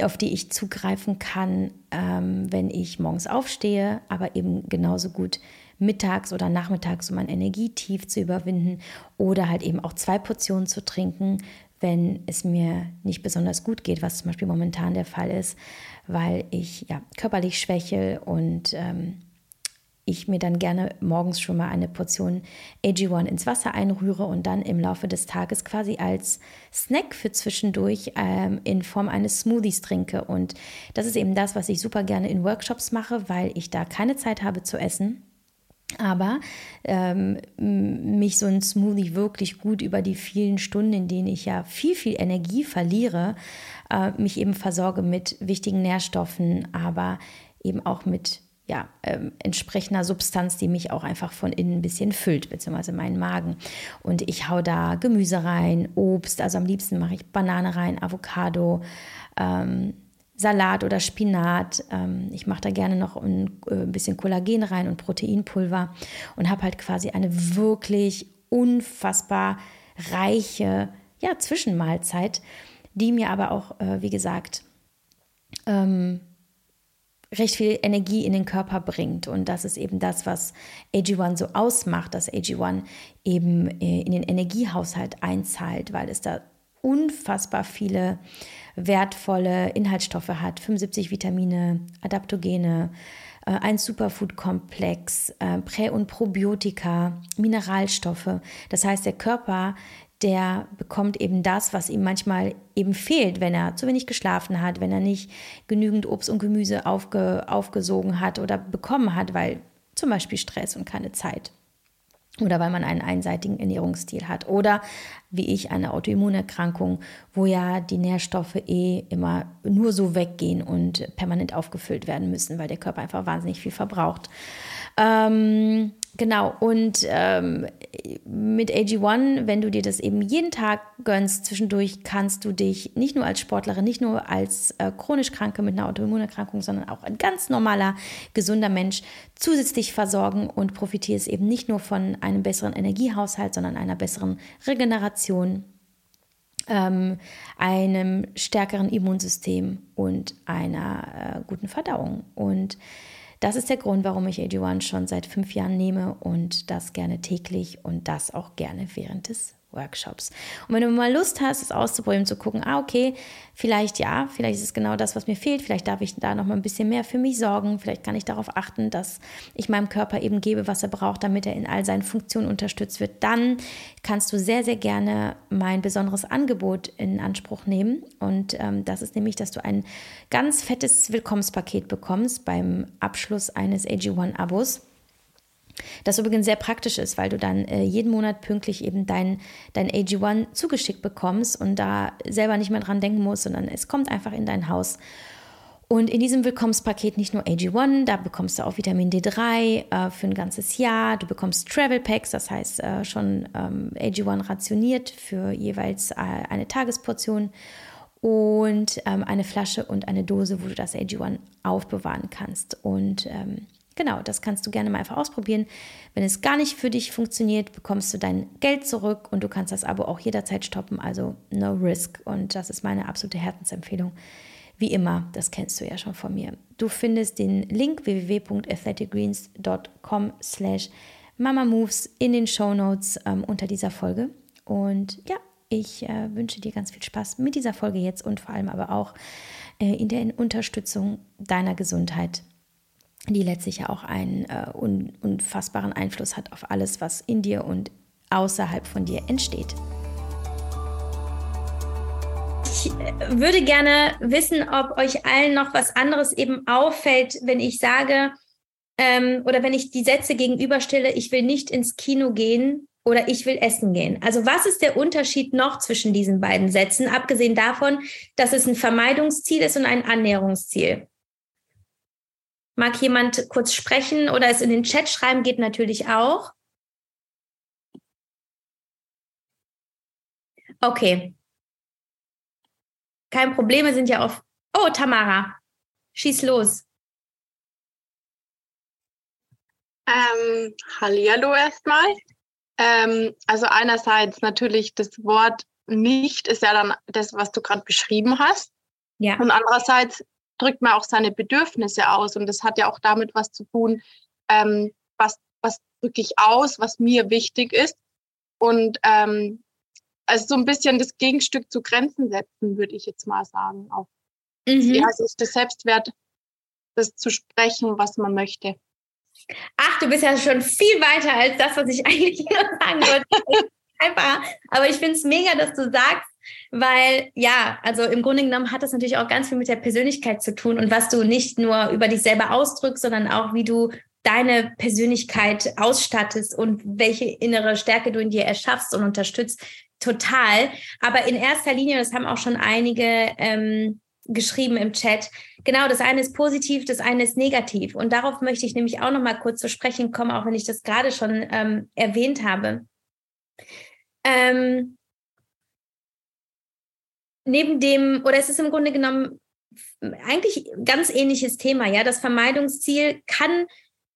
Speaker 1: auf die ich zugreifen kann, ähm, wenn ich morgens aufstehe, aber eben genauso gut mittags oder nachmittags, um mein Energietief zu überwinden oder halt eben auch zwei Portionen zu trinken, wenn es mir nicht besonders gut geht, was zum Beispiel momentan der Fall ist, weil ich ja körperlich schwäche und ähm, ich mir dann gerne morgens schon mal eine Portion AG1 ins Wasser einrühre und dann im Laufe des Tages quasi als Snack für zwischendurch ähm, in Form eines Smoothies trinke. Und das ist eben das, was ich super gerne in Workshops mache, weil ich da keine Zeit habe zu essen aber ähm, mich so ein Smoothie wirklich gut über die vielen Stunden, in denen ich ja viel, viel Energie verliere, äh, mich eben versorge mit wichtigen Nährstoffen, aber eben auch mit ja, ähm, entsprechender Substanz, die mich auch einfach von innen ein bisschen füllt, beziehungsweise meinen Magen. Und ich hau da Gemüse rein, Obst, also am liebsten mache ich Banane rein, Avocado, ähm, Salat oder Spinat. Ähm, ich mache da gerne noch ein, äh, ein bisschen Kollagen rein und Proteinpulver und habe halt quasi eine wirklich unfassbar reiche ja, Zwischenmahlzeit, die mir aber auch, äh, wie gesagt, ähm, recht viel Energie in den Körper bringt. Und das ist eben das, was AG1 so ausmacht, dass AG1 eben äh, in den Energiehaushalt einzahlt, weil es da unfassbar viele wertvolle Inhaltsstoffe hat, 75 Vitamine, Adaptogene, äh, ein Superfood-Komplex, äh, Prä- und Probiotika, Mineralstoffe. Das heißt, der Körper, der bekommt eben das, was ihm manchmal eben fehlt, wenn er zu wenig geschlafen hat, wenn er nicht genügend Obst und Gemüse aufge, aufgesogen hat oder bekommen hat, weil zum Beispiel Stress und keine Zeit oder weil man einen einseitigen Ernährungsstil hat oder wie ich eine Autoimmunerkrankung, wo ja die Nährstoffe eh immer nur so weggehen und permanent aufgefüllt werden müssen, weil der Körper einfach wahnsinnig viel verbraucht. Ähm, Genau, und ähm, mit AG1, wenn du dir das eben jeden Tag gönnst, zwischendurch kannst du dich nicht nur als Sportlerin, nicht nur als äh, chronisch Kranke mit einer Autoimmunerkrankung, sondern auch ein ganz normaler, gesunder Mensch zusätzlich versorgen und profitierst eben nicht nur von einem besseren Energiehaushalt, sondern einer besseren Regeneration, ähm, einem stärkeren Immunsystem und einer äh, guten Verdauung. Und das ist der Grund, warum ich AG1 schon seit fünf Jahren nehme und das gerne täglich und das auch gerne während des Workshops. Und wenn du mal Lust hast, es auszuprobieren, zu gucken, ah, okay, vielleicht ja, vielleicht ist es genau das, was mir fehlt, vielleicht darf ich da noch mal ein bisschen mehr für mich sorgen, vielleicht kann ich darauf achten, dass ich meinem Körper eben gebe, was er braucht, damit er in all seinen Funktionen unterstützt wird, dann kannst du sehr, sehr gerne mein besonderes Angebot in Anspruch nehmen. Und ähm, das ist nämlich, dass du ein ganz fettes Willkommenspaket bekommst beim Abschluss eines AG1-Abos. Das übrigens sehr praktisch ist, weil du dann äh, jeden Monat pünktlich eben dein, dein AG1 zugeschickt bekommst und da selber nicht mehr dran denken musst, sondern es kommt einfach in dein Haus. Und in diesem Willkommenspaket nicht nur AG1, da bekommst du auch Vitamin D3 äh, für ein ganzes Jahr. Du bekommst Travel Packs, das heißt äh, schon ähm, AG1 rationiert für jeweils äh, eine Tagesportion und ähm, eine Flasche und eine Dose, wo du das AG1 aufbewahren kannst. Und ähm, genau, das kannst du gerne mal einfach ausprobieren. Wenn es gar nicht für dich funktioniert, bekommst du dein Geld zurück und du kannst das Abo auch jederzeit stoppen, also no risk. Und das ist meine absolute Herzensempfehlung. Wie immer, das kennst du ja schon von mir. Du findest den Link www.athleticgreens.com slash mamamoves in den Show Notes ähm, unter dieser Folge. Und ja, ich äh, wünsche dir ganz viel Spaß mit dieser Folge jetzt und vor allem aber auch äh, in der Unterstützung deiner Gesundheit, die letztlich ja auch einen äh, un unfassbaren Einfluss hat auf alles, was in dir und außerhalb von dir entsteht. Ich äh, würde gerne wissen, ob euch allen noch was anderes eben auffällt, wenn ich sage ähm, oder wenn ich die Sätze gegenüberstelle, ich will nicht ins Kino gehen oder ich will essen gehen. Also was ist der Unterschied noch zwischen diesen beiden Sätzen, abgesehen davon, dass es ein Vermeidungsziel ist und ein Annäherungsziel? Mag jemand kurz sprechen oder es in den Chat schreiben, geht natürlich auch. Okay, kein Problem, wir sind ja auf. Oh, Tamara, schieß los.
Speaker 4: Ähm, Hallihallo erstmal. Ähm, also einerseits natürlich das Wort nicht ist ja dann das, was du gerade beschrieben hast. Ja. Und andererseits drückt man auch seine Bedürfnisse aus. Und das hat ja auch damit was zu tun, ähm, was, was drücke ich aus, was mir wichtig ist. Und ähm, also so ein bisschen das Gegenstück zu Grenzen setzen, würde ich jetzt mal sagen. Auch mhm. ja, es ist der Selbstwert, das zu sprechen, was man möchte.
Speaker 1: Ach, du bist ja schon viel weiter als das, was ich eigentlich nur sagen wollte. Einfach. Aber ich finde es mega, dass du sagst, weil ja, also im Grunde genommen hat das natürlich auch ganz viel mit der Persönlichkeit zu tun und was du nicht nur über dich selber ausdrückst, sondern auch wie du deine Persönlichkeit ausstattest und welche innere Stärke du in dir erschaffst und unterstützt, total. Aber in erster Linie, das haben auch schon einige ähm, geschrieben im Chat, genau, das eine ist positiv, das eine ist negativ. Und darauf möchte ich nämlich auch noch mal kurz zu sprechen kommen, auch wenn ich das gerade schon ähm, erwähnt habe. Ähm, neben dem, oder es ist im Grunde genommen eigentlich ganz ähnliches Thema, ja. Das Vermeidungsziel kann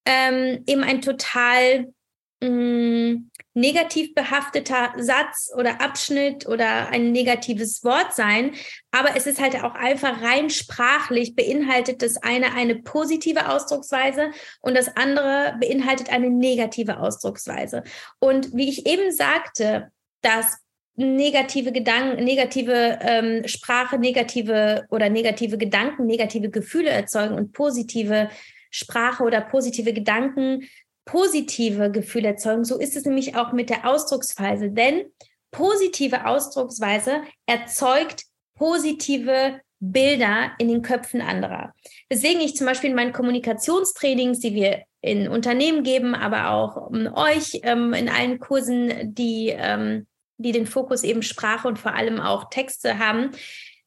Speaker 1: ähm, eben ein total mh, mm, negativ behafteter Satz oder Abschnitt oder ein negatives Wort sein, aber es ist halt auch einfach rein sprachlich beinhaltet das eine eine positive Ausdrucksweise und das andere beinhaltet eine negative Ausdrucksweise. Und wie ich eben sagte, dass negative Gedanken, negative ähm, Sprache, negative oder negative Gedanken, negative Gefühle erzeugen und positive Sprache oder positive Gedanken positive Gefühle erzeugen. So ist es nämlich auch mit der Ausdrucksweise, denn positive Ausdrucksweise erzeugt positive Bilder in den Köpfen anderer. Deswegen ich zum Beispiel in meinen Kommunikationstrainings, die wir in Unternehmen geben, aber auch um euch ähm, in allen Kursen, die, ähm, die den Fokus eben Sprache und vor allem auch Texte haben,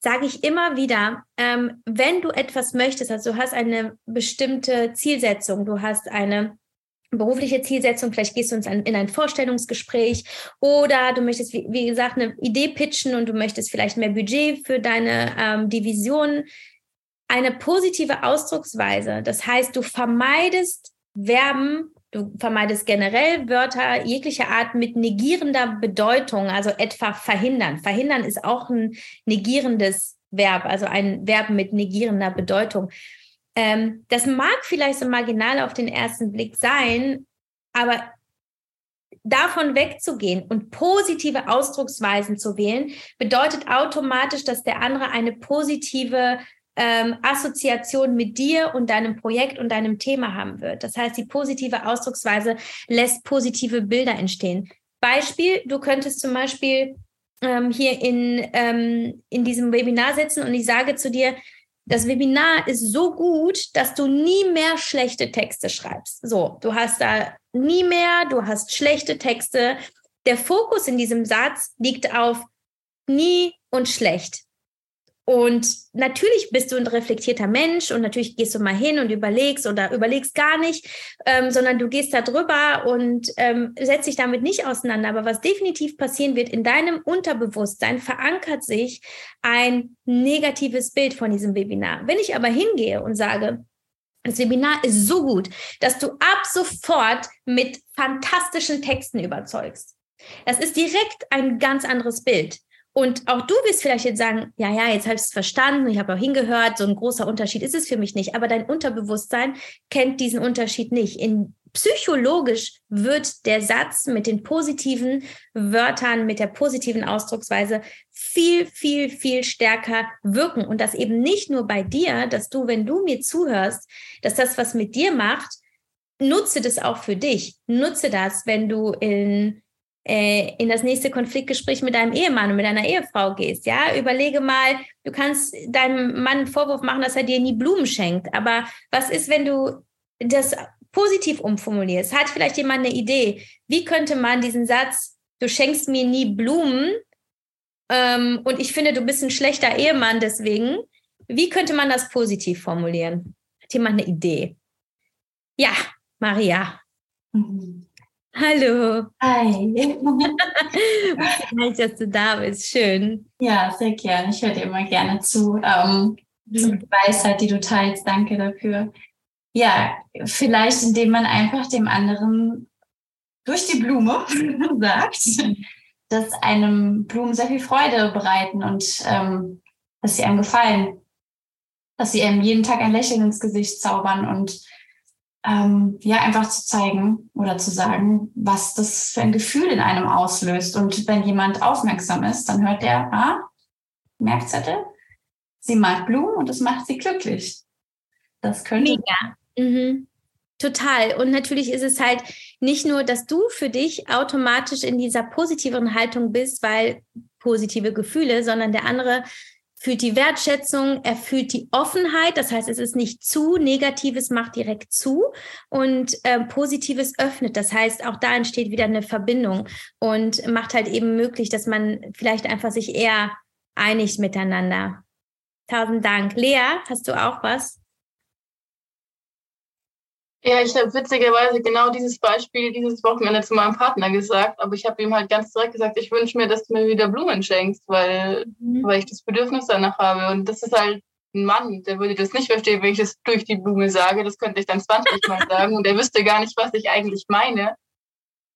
Speaker 1: sage ich immer wieder, ähm, wenn du etwas möchtest, also du hast eine bestimmte Zielsetzung, du hast eine berufliche Zielsetzung, vielleicht gehst du uns in ein Vorstellungsgespräch oder du möchtest, wie, wie, gesagt, eine Idee pitchen und du möchtest vielleicht mehr Budget für deine ähm, Division. Eine positive Ausdrucksweise, das heißt, du vermeidest Verben, du vermeidest generell Wörter jeglicher Art mit negierender Bedeutung, also etwa verhindern. Verhindern ist auch ein negierendes Verb, also ein Verb mit negierender Bedeutung. Ähm, das mag vielleicht so marginal auf den ersten Blick sein, aber davon wegzugehen und positive Ausdrucksweisen zu wählen, bedeutet automatisch, dass der andere eine positive ähm, Assoziation mit dir und deinem Projekt und deinem Thema haben wird. Das heißt, die positive Ausdrucksweise lässt positive Bilder entstehen. Beispiel, du könntest zum Beispiel ähm, hier in, ähm, in diesem Webinar sitzen und ich sage zu dir, das Webinar ist so gut, dass du nie mehr schlechte Texte schreibst. So, du hast da nie mehr, du hast schlechte Texte. Der Fokus in diesem Satz liegt auf nie und schlecht. Und natürlich bist du ein reflektierter Mensch und natürlich gehst du mal hin und überlegst oder überlegst gar nicht, ähm, sondern du gehst da drüber und ähm, setzt dich damit nicht auseinander. Aber was definitiv passieren wird, in deinem Unterbewusstsein verankert sich ein negatives Bild von diesem Webinar. Wenn ich aber hingehe und sage, das Webinar ist so gut, dass du ab sofort mit fantastischen Texten überzeugst. Das ist direkt ein ganz anderes Bild. Und auch du wirst vielleicht jetzt sagen, ja, ja, jetzt habe ich es verstanden, ich habe auch hingehört, so ein großer Unterschied ist es für mich nicht. Aber dein Unterbewusstsein kennt diesen Unterschied nicht. In, psychologisch wird der Satz mit den positiven Wörtern, mit der positiven Ausdrucksweise viel, viel, viel stärker wirken. Und das eben nicht nur bei dir, dass du, wenn du mir zuhörst, dass das was mit dir macht, nutze das auch für dich. Nutze das, wenn du in äh, in das nächste Konfliktgespräch mit deinem Ehemann und mit deiner Ehefrau gehst. Ja, überlege mal, du kannst deinem Mann einen Vorwurf machen, dass er dir nie Blumen schenkt. Aber was ist, wenn du das positiv umformulierst? Hat vielleicht jemand eine Idee? Wie könnte man diesen Satz, du schenkst mir nie Blumen ähm, und ich finde, du bist ein schlechter Ehemann deswegen, wie könnte man das positiv formulieren? Hat jemand eine Idee? Ja, Maria. Mhm. Hallo.
Speaker 2: Hi.
Speaker 1: Danke, dass du da bist. Schön.
Speaker 2: Ja, sehr gerne. Ich höre dir immer gerne zu. Ähm, die Weisheit, die du teilst, danke dafür. Ja, vielleicht indem man einfach dem anderen durch die Blume sagt, dass einem Blumen sehr viel Freude bereiten und ähm, dass sie einem gefallen, dass sie einem jeden Tag ein Lächeln ins Gesicht zaubern und ähm, ja, einfach zu zeigen oder zu sagen, was das für ein Gefühl in einem auslöst. Und wenn jemand aufmerksam ist, dann hört der, ah, Merkzettel, sie mag Blumen und das macht sie glücklich. Das könnte.
Speaker 1: Mega. Mhm. Total. Und natürlich ist es halt nicht nur, dass du für dich automatisch in dieser positiveren Haltung bist, weil positive Gefühle, sondern der andere fühlt die Wertschätzung, er fühlt die Offenheit, das heißt, es ist nicht zu, Negatives macht direkt zu und äh, Positives öffnet. Das heißt, auch da entsteht wieder eine Verbindung und macht halt eben möglich, dass man vielleicht einfach sich eher einigt miteinander. Tausend Dank. Lea, hast du auch was?
Speaker 4: Ja, ich habe witzigerweise genau dieses Beispiel dieses Wochenende zu meinem Partner gesagt, aber ich habe ihm halt ganz direkt gesagt, ich wünsche mir, dass du mir wieder Blumen schenkst, weil, mhm. weil ich das Bedürfnis danach habe. Und das ist halt ein Mann, der würde das nicht verstehen, wenn ich das durch die Blume sage. Das könnte ich dann 20 Mal sagen und er wüsste gar nicht, was ich eigentlich meine.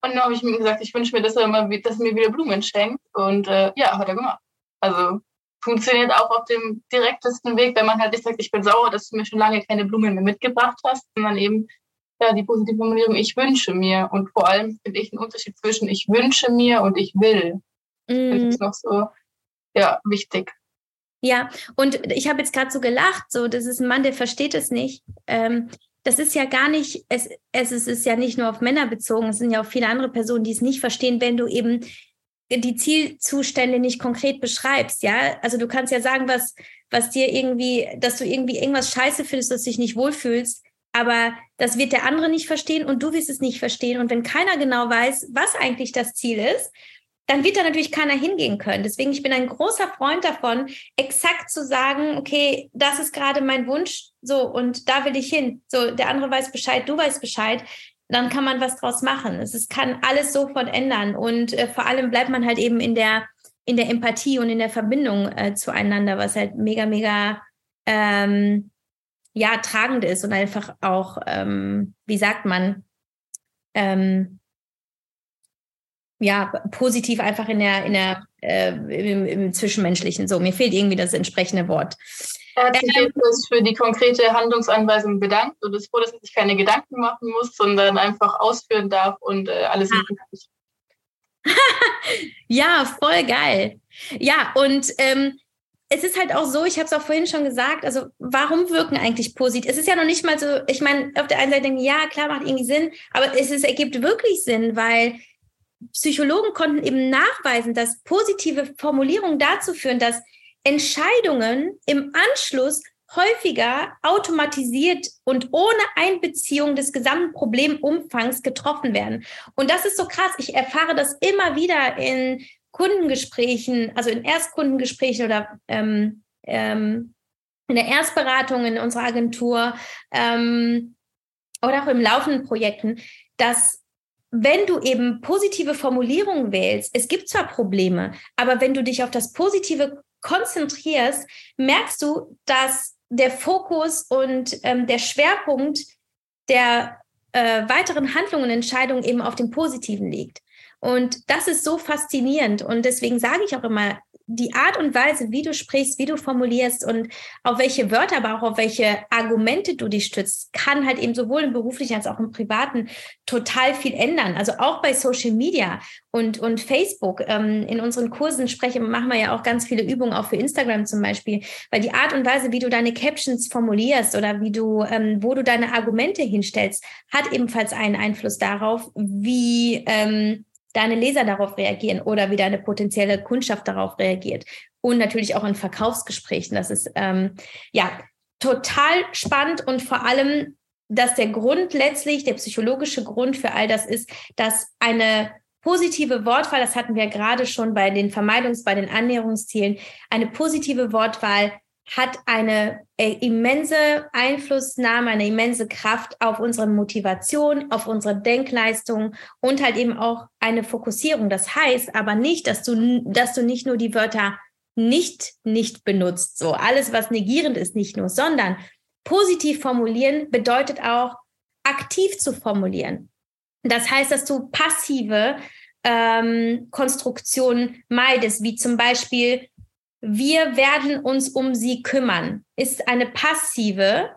Speaker 4: Und dann habe ich ihm gesagt, ich wünsche mir, dass er, mal, dass er mir wieder Blumen schenkt. Und äh, ja, hat er gemacht. Also funktioniert auch auf dem direktesten Weg, wenn man halt nicht sagt, ich bin sauer, dass du mir schon lange keine Blumen mehr mitgebracht hast, sondern eben ja, die positive Formulierung, ich wünsche mir. Und vor allem finde ich einen Unterschied zwischen ich wünsche mir und ich will. Mm. Das ist noch so, ja, wichtig.
Speaker 1: Ja, und ich habe jetzt gerade so gelacht, so, das ist ein Mann, der versteht es nicht. Ähm, das ist ja gar nicht, es, es ist, ist ja nicht nur auf Männer bezogen, es sind ja auch viele andere Personen, die es nicht verstehen, wenn du eben die Zielzustände nicht konkret beschreibst, ja. Also du kannst ja sagen, was, was dir irgendwie, dass du irgendwie irgendwas scheiße findest, dass du dich nicht wohlfühlst aber das wird der andere nicht verstehen und du wirst es nicht verstehen. Und wenn keiner genau weiß, was eigentlich das Ziel ist, dann wird da natürlich keiner hingehen können. Deswegen, ich bin ein großer Freund davon, exakt zu sagen, okay, das ist gerade mein Wunsch, so, und da will ich hin. So, der andere weiß Bescheid, du weißt Bescheid. Dann kann man was draus machen. Es ist, kann alles sofort ändern. Und äh, vor allem bleibt man halt eben in der, in der Empathie und in der Verbindung äh, zueinander, was halt mega, mega ähm, ja tragend ist und einfach auch, ähm, wie sagt man, ähm, ja, positiv einfach in der, in der, äh, im, im, Zwischenmenschlichen. So, mir fehlt irgendwie das entsprechende Wort.
Speaker 4: Er hat sich ähm, für die konkrete Handlungsanweisung bedankt und ist froh, dass sich keine Gedanken machen muss, sondern einfach ausführen darf und äh, alles
Speaker 1: ah. ja, voll geil. Ja, und ähm, es ist halt auch so, ich habe es auch vorhin schon gesagt, also warum wirken eigentlich positiv? Es ist ja noch nicht mal so, ich meine, auf der einen Seite denke ich, ja, klar, macht irgendwie Sinn, aber es, ist, ergibt wirklich Sinn, weil Psychologen konnten eben nachweisen, dass positive Formulierungen dazu führen, dass Entscheidungen im Anschluss häufiger automatisiert und ohne Einbeziehung des gesamten Problemumfangs getroffen werden. Und das ist so krass. Ich erfahre das immer wieder in Kundengesprächen, also in Erstkundengesprächen oder ähm, ähm, in der Erstberatung in unserer Agentur ähm, oder auch im laufenden Projekten, dass wenn du eben positive Formulierungen wählst, es gibt zwar Probleme, aber wenn du dich auf das Positive konzentrierst, merkst du, dass der Fokus und ähm, der Schwerpunkt der äh, weiteren Handlungen und Entscheidungen eben auf dem Positiven liegt. Und das ist so faszinierend. Und deswegen sage ich auch immer, die Art und Weise, wie du sprichst, wie du formulierst und auf welche Wörter, aber auch auf welche Argumente du dich stützt, kann halt eben sowohl im beruflichen als auch im privaten total viel ändern. Also auch bei Social Media und, und Facebook. Ähm, in unseren Kursen sprechen, machen wir ja auch ganz viele Übungen, auch für Instagram zum Beispiel, weil die Art und Weise, wie du deine Captions formulierst oder wie du, ähm, wo du deine Argumente hinstellst, hat ebenfalls einen Einfluss darauf, wie, ähm, deine Leser darauf reagieren oder wie deine potenzielle Kundschaft darauf reagiert. Und natürlich auch in Verkaufsgesprächen. Das ist ähm, ja total spannend und vor allem, dass der Grund letztlich, der psychologische Grund für all das ist, dass eine positive Wortwahl, das hatten wir gerade schon bei den Vermeidungs-, bei den Annäherungszielen, eine positive Wortwahl hat eine äh, immense Einflussnahme, eine immense Kraft auf unsere Motivation, auf unsere Denkleistung und halt eben auch eine Fokussierung. Das heißt aber nicht, dass du, dass du nicht nur die Wörter nicht, nicht benutzt, so alles, was negierend ist, nicht nur, sondern positiv formulieren bedeutet auch aktiv zu formulieren. Das heißt, dass du passive ähm, Konstruktionen meidest, wie zum Beispiel wir werden uns um sie kümmern, ist eine passive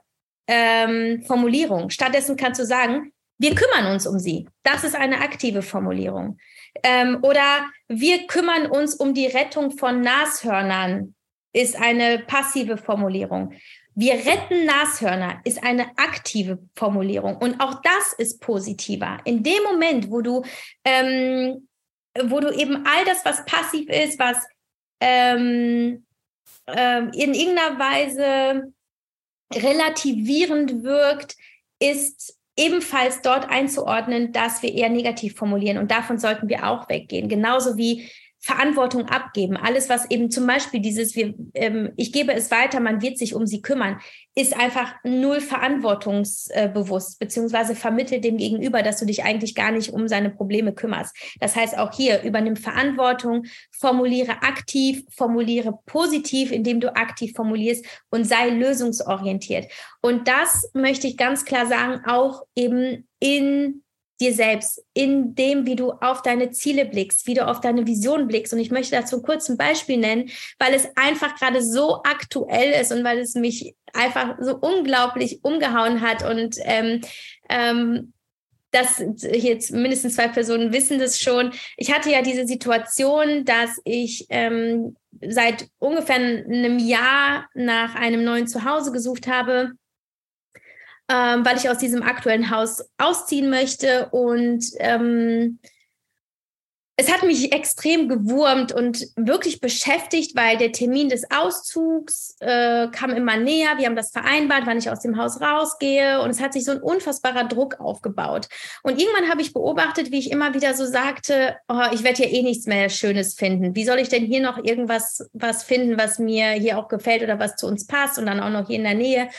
Speaker 1: ähm, Formulierung. Stattdessen kannst du sagen, wir kümmern uns um sie. Das ist eine aktive Formulierung. Ähm, oder wir kümmern uns um die Rettung von Nashörnern, ist eine passive Formulierung. Wir retten Nashörner ist eine aktive Formulierung. Und auch das ist positiver. In dem Moment, wo du, ähm, wo du eben all das, was passiv ist, was ähm, ähm, in irgendeiner Weise relativierend wirkt, ist ebenfalls dort einzuordnen, dass wir eher negativ formulieren. Und davon sollten wir auch weggehen. Genauso wie Verantwortung abgeben. Alles, was eben zum Beispiel dieses, wir, ähm, ich gebe es weiter, man wird sich um sie kümmern, ist einfach null verantwortungsbewusst, beziehungsweise vermittelt dem Gegenüber, dass du dich eigentlich gar nicht um seine Probleme kümmerst. Das heißt auch hier, übernimm Verantwortung, formuliere aktiv, formuliere positiv, indem du aktiv formulierst und sei lösungsorientiert. Und das möchte ich ganz klar sagen, auch eben in dir selbst, in dem, wie du auf deine Ziele blickst, wie du auf deine Vision blickst. Und ich möchte dazu kurz ein Beispiel nennen, weil es einfach gerade so aktuell ist und weil es mich einfach so unglaublich umgehauen hat und ähm, ähm, das jetzt mindestens zwei Personen wissen das schon. Ich hatte ja diese Situation, dass ich ähm, seit ungefähr einem Jahr nach einem neuen Zuhause gesucht habe ähm, weil ich aus diesem aktuellen Haus ausziehen möchte. Und ähm, es hat mich extrem gewurmt und wirklich beschäftigt, weil der Termin des Auszugs äh, kam immer näher. Wir haben das vereinbart, wann ich aus dem Haus rausgehe. Und es hat sich so ein unfassbarer Druck aufgebaut. Und irgendwann habe ich beobachtet, wie ich immer wieder so sagte, oh, ich werde hier eh nichts mehr Schönes finden. Wie soll ich denn hier noch irgendwas was finden, was mir hier auch gefällt oder was zu uns passt und dann auch noch hier in der Nähe?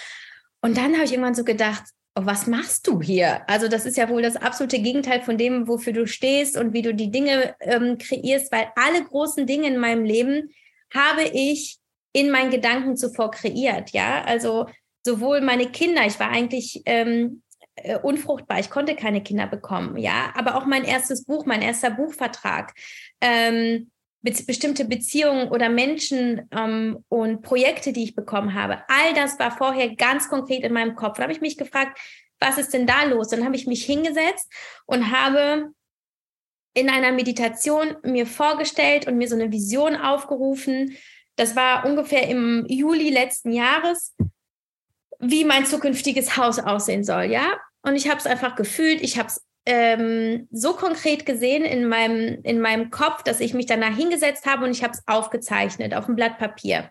Speaker 1: Und dann habe ich irgendwann so gedacht, oh, was machst du hier? Also das ist ja wohl das absolute Gegenteil von dem, wofür du stehst und wie du die Dinge ähm, kreierst, weil alle großen Dinge in meinem Leben habe ich in meinen Gedanken zuvor kreiert. Ja, also sowohl meine Kinder, ich war eigentlich ähm, äh, unfruchtbar, ich konnte keine Kinder bekommen, ja, aber auch mein erstes Buch, mein erster Buchvertrag. Ähm, bestimmte Beziehungen oder Menschen ähm, und Projekte, die ich bekommen habe. All das war vorher ganz konkret in meinem Kopf. Da habe ich mich gefragt, was ist denn da los? Dann habe ich mich hingesetzt und habe in einer Meditation mir vorgestellt und mir so eine Vision aufgerufen. Das war ungefähr im Juli letzten Jahres, wie mein zukünftiges Haus aussehen soll, ja. Und ich habe es einfach gefühlt, ich habe es ähm, so konkret gesehen in meinem, in meinem Kopf, dass ich mich danach hingesetzt habe und ich habe es aufgezeichnet auf ein Blatt Papier.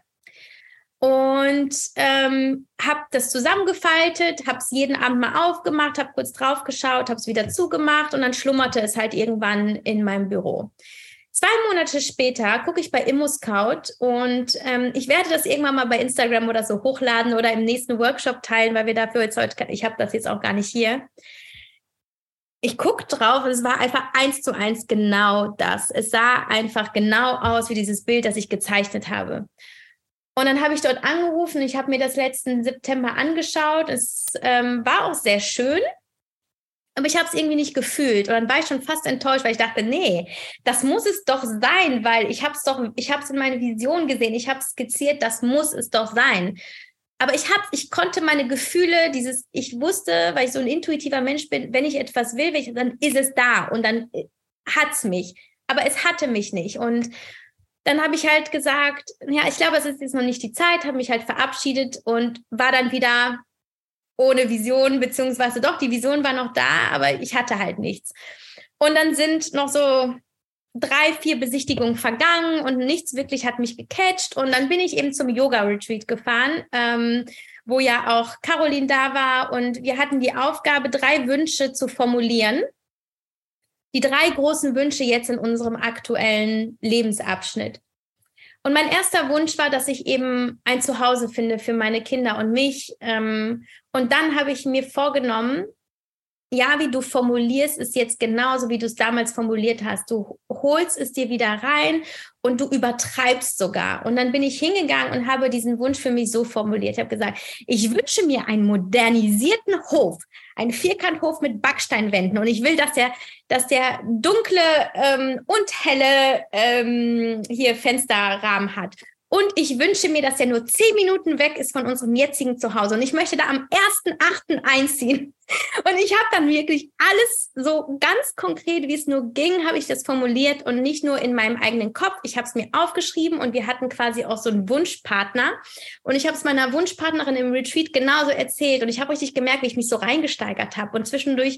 Speaker 1: Und ähm, habe das zusammengefaltet, habe es jeden Abend mal aufgemacht, habe kurz drauf geschaut, habe es wieder zugemacht und dann schlummerte es halt irgendwann in meinem Büro. Zwei Monate später gucke ich bei ImmoScout und ähm, ich werde das irgendwann mal bei Instagram oder so hochladen oder im nächsten Workshop teilen, weil wir dafür jetzt heute, ich habe das jetzt auch gar nicht hier. Ich gucke drauf und es war einfach eins zu eins genau das. Es sah einfach genau aus wie dieses Bild, das ich gezeichnet habe. Und dann habe ich dort angerufen, ich habe mir das letzten September angeschaut. Es ähm, war auch sehr schön, aber ich habe es irgendwie nicht gefühlt. Und dann war ich schon fast enttäuscht, weil ich dachte, nee, das muss es doch sein, weil ich habe es doch, ich habe es in meiner Vision gesehen, ich habe es skizziert, das muss es doch sein. Aber ich habe, ich konnte meine Gefühle, dieses, ich wusste, weil ich so ein intuitiver Mensch bin, wenn ich etwas will, dann ist es da und dann äh, hat es mich. Aber es hatte mich nicht. Und dann habe ich halt gesagt, ja, ich glaube, es ist jetzt noch nicht die Zeit, habe mich halt verabschiedet und war dann wieder ohne Vision, beziehungsweise doch, die Vision war noch da, aber ich hatte halt nichts. Und dann sind noch so drei, vier Besichtigungen vergangen und nichts wirklich hat mich gecatcht. Und dann bin ich eben zum Yoga-Retreat gefahren, ähm, wo ja auch Caroline da war. Und wir hatten die Aufgabe, drei Wünsche zu formulieren die drei großen Wünsche jetzt in unserem aktuellen Lebensabschnitt. Und mein erster Wunsch war, dass ich eben ein Zuhause finde für meine Kinder und mich. Ähm, und dann habe ich mir vorgenommen, ja, wie du formulierst, ist jetzt genauso, wie du es damals formuliert hast. Du holst es dir wieder rein und du übertreibst sogar. Und dann bin ich hingegangen und habe diesen Wunsch für mich so formuliert. Ich habe gesagt, ich wünsche mir einen modernisierten Hof, einen Vierkanthof mit Backsteinwänden. Und ich will, dass der, dass der dunkle ähm, und helle ähm, hier Fensterrahmen hat. Und ich wünsche mir, dass er nur zehn Minuten weg ist von unserem jetzigen Zuhause. Und ich möchte da am 1.8. einziehen. Und ich habe dann wirklich alles so ganz konkret, wie es nur ging, habe ich das formuliert und nicht nur in meinem eigenen Kopf. Ich habe es mir aufgeschrieben und wir hatten quasi auch so einen Wunschpartner. Und ich habe es meiner Wunschpartnerin im Retreat genauso erzählt. Und ich habe richtig gemerkt, wie ich mich so reingesteigert habe. Und zwischendurch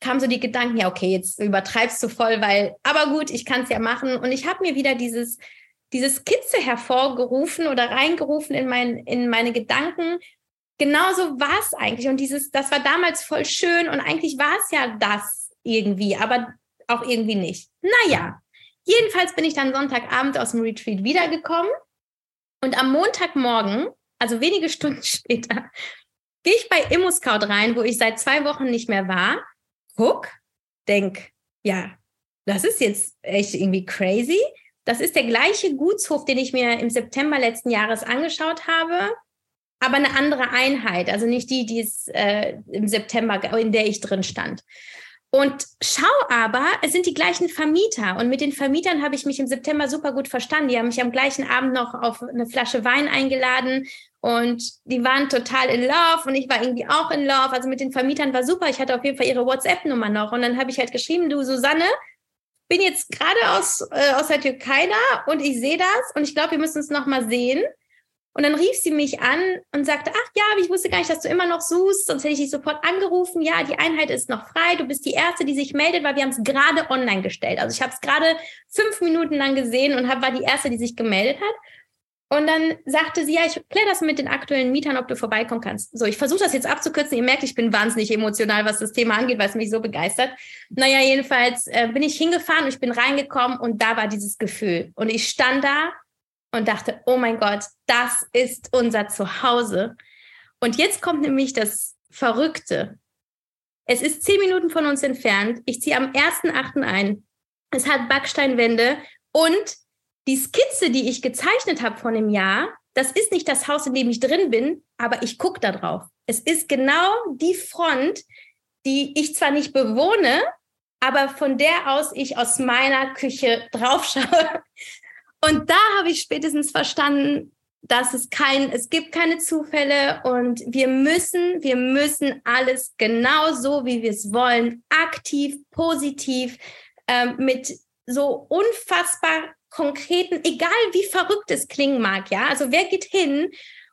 Speaker 1: kamen so die Gedanken, ja, okay, jetzt übertreibst du voll, weil, aber gut, ich kann es ja machen. Und ich habe mir wieder dieses diese Skizze hervorgerufen oder reingerufen in, mein, in meine Gedanken. Genauso war es eigentlich. Und dieses, das war damals voll schön und eigentlich war es ja das irgendwie, aber auch irgendwie nicht. Naja, jedenfalls bin ich dann Sonntagabend aus dem Retreat wiedergekommen und am Montagmorgen, also wenige Stunden später, gehe ich bei ImmoScout rein, wo ich seit zwei Wochen nicht mehr war, guck, denk, ja, das ist jetzt echt irgendwie crazy. Das ist der gleiche Gutshof, den ich mir im September letzten Jahres angeschaut habe, aber eine andere Einheit, also nicht die, die es äh, im September, in der ich drin stand. Und schau aber, es sind die gleichen Vermieter. Und mit den Vermietern habe ich mich im September super gut verstanden. Die haben mich am gleichen Abend noch auf eine Flasche Wein eingeladen und die waren total in Love und ich war irgendwie auch in Love. Also mit den Vermietern war super. Ich hatte auf jeden Fall ihre WhatsApp-Nummer noch. Und dann habe ich halt geschrieben, du Susanne, bin jetzt gerade aus, äh, aus der Türkei da und ich sehe das und ich glaube, wir müssen uns noch mal sehen. Und dann rief sie mich an und sagte, ach ja, ich wusste gar nicht, dass du immer noch suchst, sonst hätte ich dich sofort angerufen. Ja, die Einheit ist noch frei, du bist die Erste, die sich meldet, weil wir haben es gerade online gestellt. Also ich habe es gerade fünf Minuten lang gesehen und hab, war die Erste, die sich gemeldet hat. Und dann sagte sie, ja, ich kläre das mit den aktuellen Mietern, ob du vorbeikommen kannst. So, ich versuche das jetzt abzukürzen. Ihr merkt, ich bin wahnsinnig emotional, was das Thema angeht, weil es mich so begeistert. Naja, jedenfalls äh, bin ich hingefahren und ich bin reingekommen und da war dieses Gefühl. Und ich stand da und dachte, oh mein Gott, das ist unser Zuhause. Und jetzt kommt nämlich das Verrückte. Es ist zehn Minuten von uns entfernt. Ich ziehe am 1.8. ein. Es hat Backsteinwände und die Skizze, die ich gezeichnet habe von dem Jahr, das ist nicht das Haus, in dem ich drin bin, aber ich gucke da drauf. Es ist genau die Front, die ich zwar nicht bewohne, aber von der aus ich aus meiner Küche draufschaue. Und da habe ich spätestens verstanden, dass es kein, es gibt keine Zufälle und wir müssen, wir müssen alles genau so, wie wir es wollen, aktiv, positiv, äh, mit so unfassbar konkreten, egal wie verrückt es klingen mag, ja. Also wer geht hin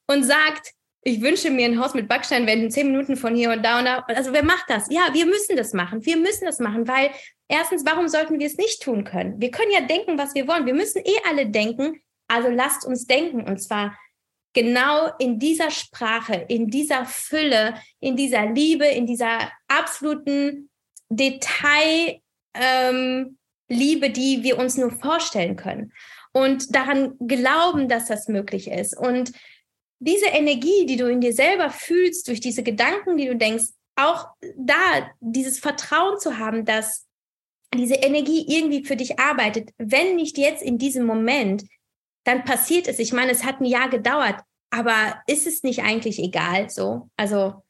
Speaker 1: und sagt, ich wünsche mir ein Haus mit Backsteinwänden, zehn Minuten von hier und da und da. Also wer macht das? Ja, wir müssen das machen. Wir müssen das machen, weil erstens, warum sollten wir es nicht tun können? Wir können ja denken, was wir wollen. Wir müssen eh alle denken. Also lasst uns denken und zwar genau in dieser Sprache, in dieser Fülle, in dieser Liebe, in dieser absoluten Detail, ähm, Liebe, die wir uns nur vorstellen können. Und daran glauben, dass das möglich ist. Und diese Energie, die du in dir selber fühlst, durch diese Gedanken, die du denkst, auch da dieses Vertrauen zu haben, dass diese Energie irgendwie für dich arbeitet, wenn nicht jetzt in diesem Moment, dann passiert es. Ich meine, es hat ein Jahr gedauert, aber ist es nicht eigentlich egal so? Also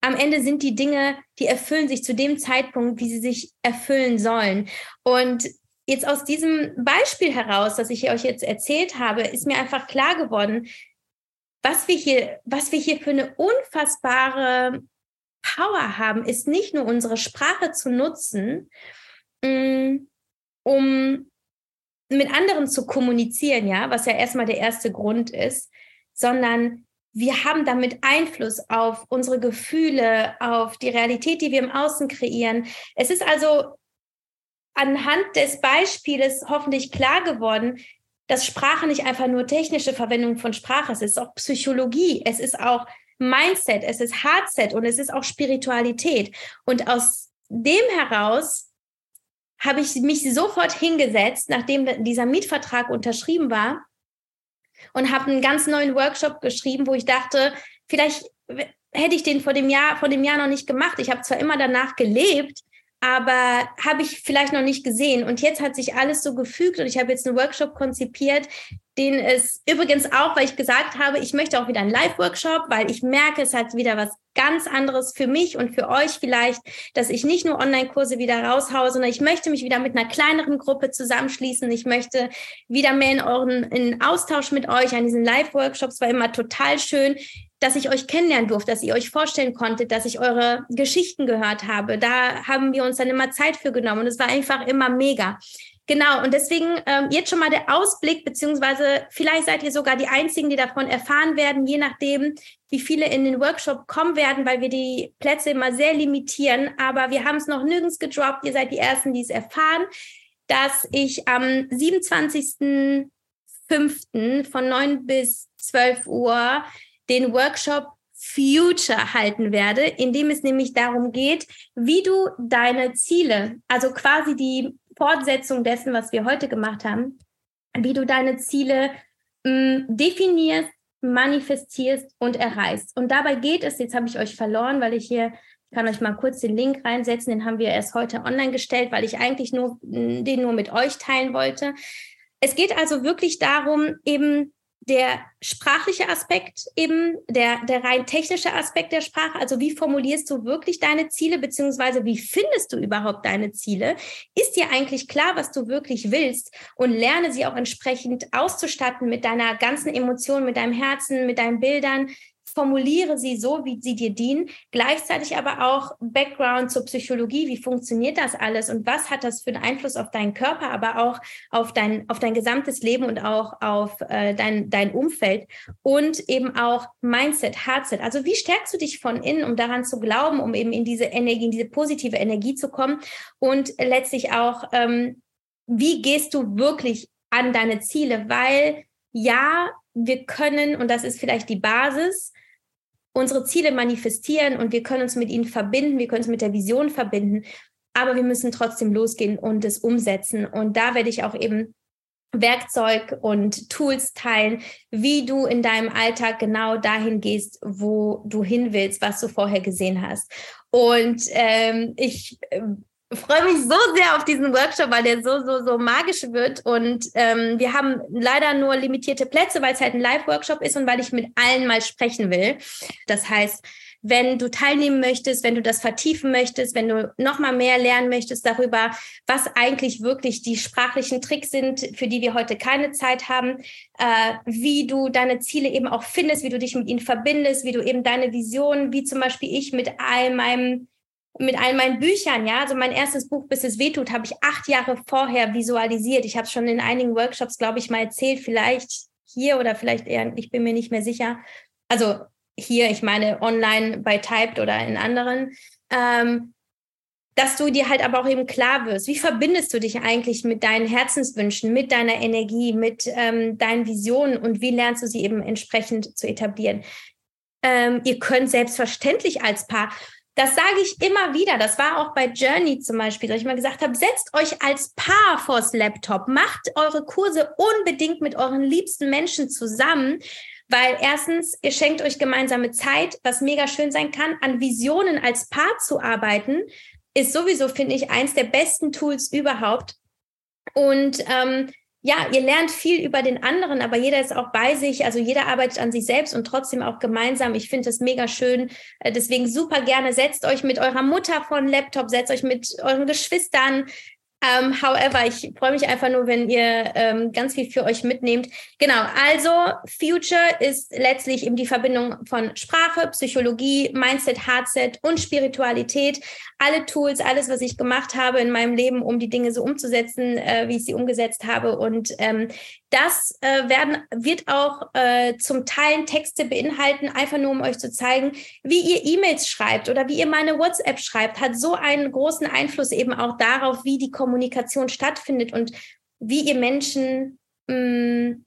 Speaker 1: am Ende sind die Dinge, die erfüllen sich zu dem Zeitpunkt, wie sie sich erfüllen sollen. Und jetzt aus diesem Beispiel heraus, das ich euch jetzt erzählt habe, ist mir einfach klar geworden, was wir hier, was wir hier für eine unfassbare Power haben, ist nicht nur unsere Sprache zu nutzen, mm, um mit anderen zu kommunizieren, ja, was ja erstmal der erste Grund ist, sondern wir haben damit Einfluss auf unsere Gefühle, auf die Realität, die wir im Außen kreieren. Es ist also anhand des Beispieles hoffentlich klar geworden, dass Sprache nicht einfach nur technische Verwendung von Sprache ist, es ist auch Psychologie, es ist auch Mindset, es ist Hardset und es ist auch Spiritualität. Und aus dem heraus habe ich mich sofort hingesetzt, nachdem dieser Mietvertrag unterschrieben war und habe einen ganz neuen Workshop geschrieben, wo ich dachte, vielleicht hätte ich den vor dem Jahr, vor dem Jahr noch nicht gemacht. Ich habe zwar immer danach gelebt, aber habe ich vielleicht noch nicht gesehen. Und jetzt hat sich alles so gefügt und ich habe jetzt einen Workshop konzipiert, den es übrigens auch, weil ich gesagt habe, ich möchte auch wieder einen Live-Workshop, weil ich merke, es hat wieder was ganz anderes für mich und für euch vielleicht, dass ich nicht nur Online-Kurse wieder raushaue, sondern ich möchte mich wieder mit einer kleineren Gruppe zusammenschließen. Ich möchte wieder mehr in euren in Austausch mit euch an diesen Live-Workshops. War immer total schön, dass ich euch kennenlernen durfte, dass ihr euch vorstellen konntet, dass ich eure Geschichten gehört habe. Da haben wir uns dann immer Zeit für genommen und es war einfach immer mega. Genau, und deswegen ähm, jetzt schon mal der Ausblick, beziehungsweise vielleicht seid ihr sogar die Einzigen, die davon erfahren werden, je nachdem, wie viele in den Workshop kommen werden, weil wir die Plätze immer sehr limitieren. Aber wir haben es noch nirgends gedroppt. Ihr seid die Ersten, die es erfahren, dass ich am 27.05. von 9 bis 12 Uhr den Workshop Future halten werde, in dem es nämlich darum geht, wie du deine Ziele, also quasi die Fortsetzung dessen, was wir heute gemacht haben, wie du deine Ziele mh, mm, definierst, manifestierst und erreichst. Und dabei geht es, jetzt habe ich euch verloren, weil ich hier ich kann euch mal kurz den Link reinsetzen, den haben wir erst heute online gestellt, weil ich eigentlich nur mm, den nur mit euch teilen wollte. Es geht also wirklich darum, eben der sprachliche Aspekt eben, der, der rein technische Aspekt der Sprache, also wie formulierst du wirklich deine Ziele, beziehungsweise wie findest du überhaupt deine Ziele? Ist dir eigentlich klar, was du wirklich willst? Und lerne sie auch entsprechend auszustatten mit deiner ganzen Emotion, mit deinem Herzen, mit deinen Bildern, formuliere sie so, wie sie dir dienen, gleichzeitig aber auch Background zur Psychologie, wie funktioniert das alles und was hat das für einen Einfluss auf deinen Körper, aber auch auf dein, auf dein gesamtes Leben und auch auf äh, dein, dein Umfeld und eben auch Mindset, Heartset. Also wie stärkst du dich von innen, um daran zu glauben, um eben in diese Energie, in diese positive Energie zu kommen? Und letztlich auch, ähm, wie gehst du wirklich an deine Ziele, weil ja, wir können, und das ist vielleicht die Basis, unsere Ziele manifestieren und wir können uns mit ihnen verbinden, wir können uns mit der Vision verbinden, aber wir müssen trotzdem losgehen und es umsetzen. Und da werde ich auch eben Werkzeug und Tools teilen, wie du in deinem Alltag genau dahin gehst, wo du hin willst, was du vorher gesehen hast. Und ähm, ich ähm, freue mich so sehr auf diesen Workshop, weil der so, so, so magisch wird. Und ähm, wir haben leider nur limitierte Plätze, weil es halt ein Live-Workshop ist und weil ich mit allen mal sprechen will. Das heißt, wenn du teilnehmen möchtest, wenn du das vertiefen möchtest, wenn du noch mal mehr lernen möchtest darüber, was eigentlich wirklich die sprachlichen Tricks sind, für die wir heute keine Zeit haben, äh, wie du deine Ziele eben auch findest, wie du dich mit ihnen verbindest, wie du eben deine Visionen, wie zum Beispiel ich mit all meinem mit all meinen Büchern, ja, also mein erstes Buch, bis es wehtut, habe ich acht Jahre vorher visualisiert. Ich habe es schon in einigen Workshops, glaube ich, mal erzählt, vielleicht hier oder vielleicht eher, ich bin mir nicht mehr sicher. Also hier, ich meine online bei Typed oder in anderen, ähm, dass du dir halt aber auch eben klar wirst, wie verbindest du dich eigentlich mit deinen Herzenswünschen, mit deiner Energie, mit ähm, deinen Visionen und wie lernst du sie eben entsprechend zu etablieren. Ähm, ihr könnt selbstverständlich als Paar Das sage ich immer wieder. Das war auch bei Journey zum Beispiel, dass ich mal gesagt habe, setzt euch als Paar vors Laptop, macht eure Kurse unbedingt mit euren liebsten Menschen zusammen, weil erstens, ihr schenkt euch gemeinsame Zeit, was mega schön sein kann, an Visionen als Paar zu arbeiten, ist sowieso, finde ich, eins der besten Tools überhaupt. Und ähm, ja, ihr lernt viel über den anderen, aber jeder ist auch bei sich, also jeder arbeitet an sich selbst und trotzdem auch gemeinsam. Ich finde das mega schön. Äh, deswegen super gerne, setzt euch mit eurer Mutter vor den Laptop, setzt euch mit euren Geschwistern, um, ähm, however, ich freue mich einfach nur, wenn ihr ähm, ganz viel für euch mitnehmt. Genau, also Future ist letztlich eben die Verbindung von Sprache, Psychologie, Mindset, Hardset und Spiritualität. Alle Tools, alles, was ich gemacht habe in meinem Leben, um die Dinge so umzusetzen, äh, wie ich sie umgesetzt habe. Und ähm, das äh, werden, wird auch äh, zum Teil Texte beinhalten, einfach nur um euch zu zeigen, wie ihr E-Mails schreibt oder wie ihr meine WhatsApp schreibt, hat so einen großen Einfluss eben auch darauf, wie die Kommunikation stattfindet und wie ihr Menschen, mh, mm,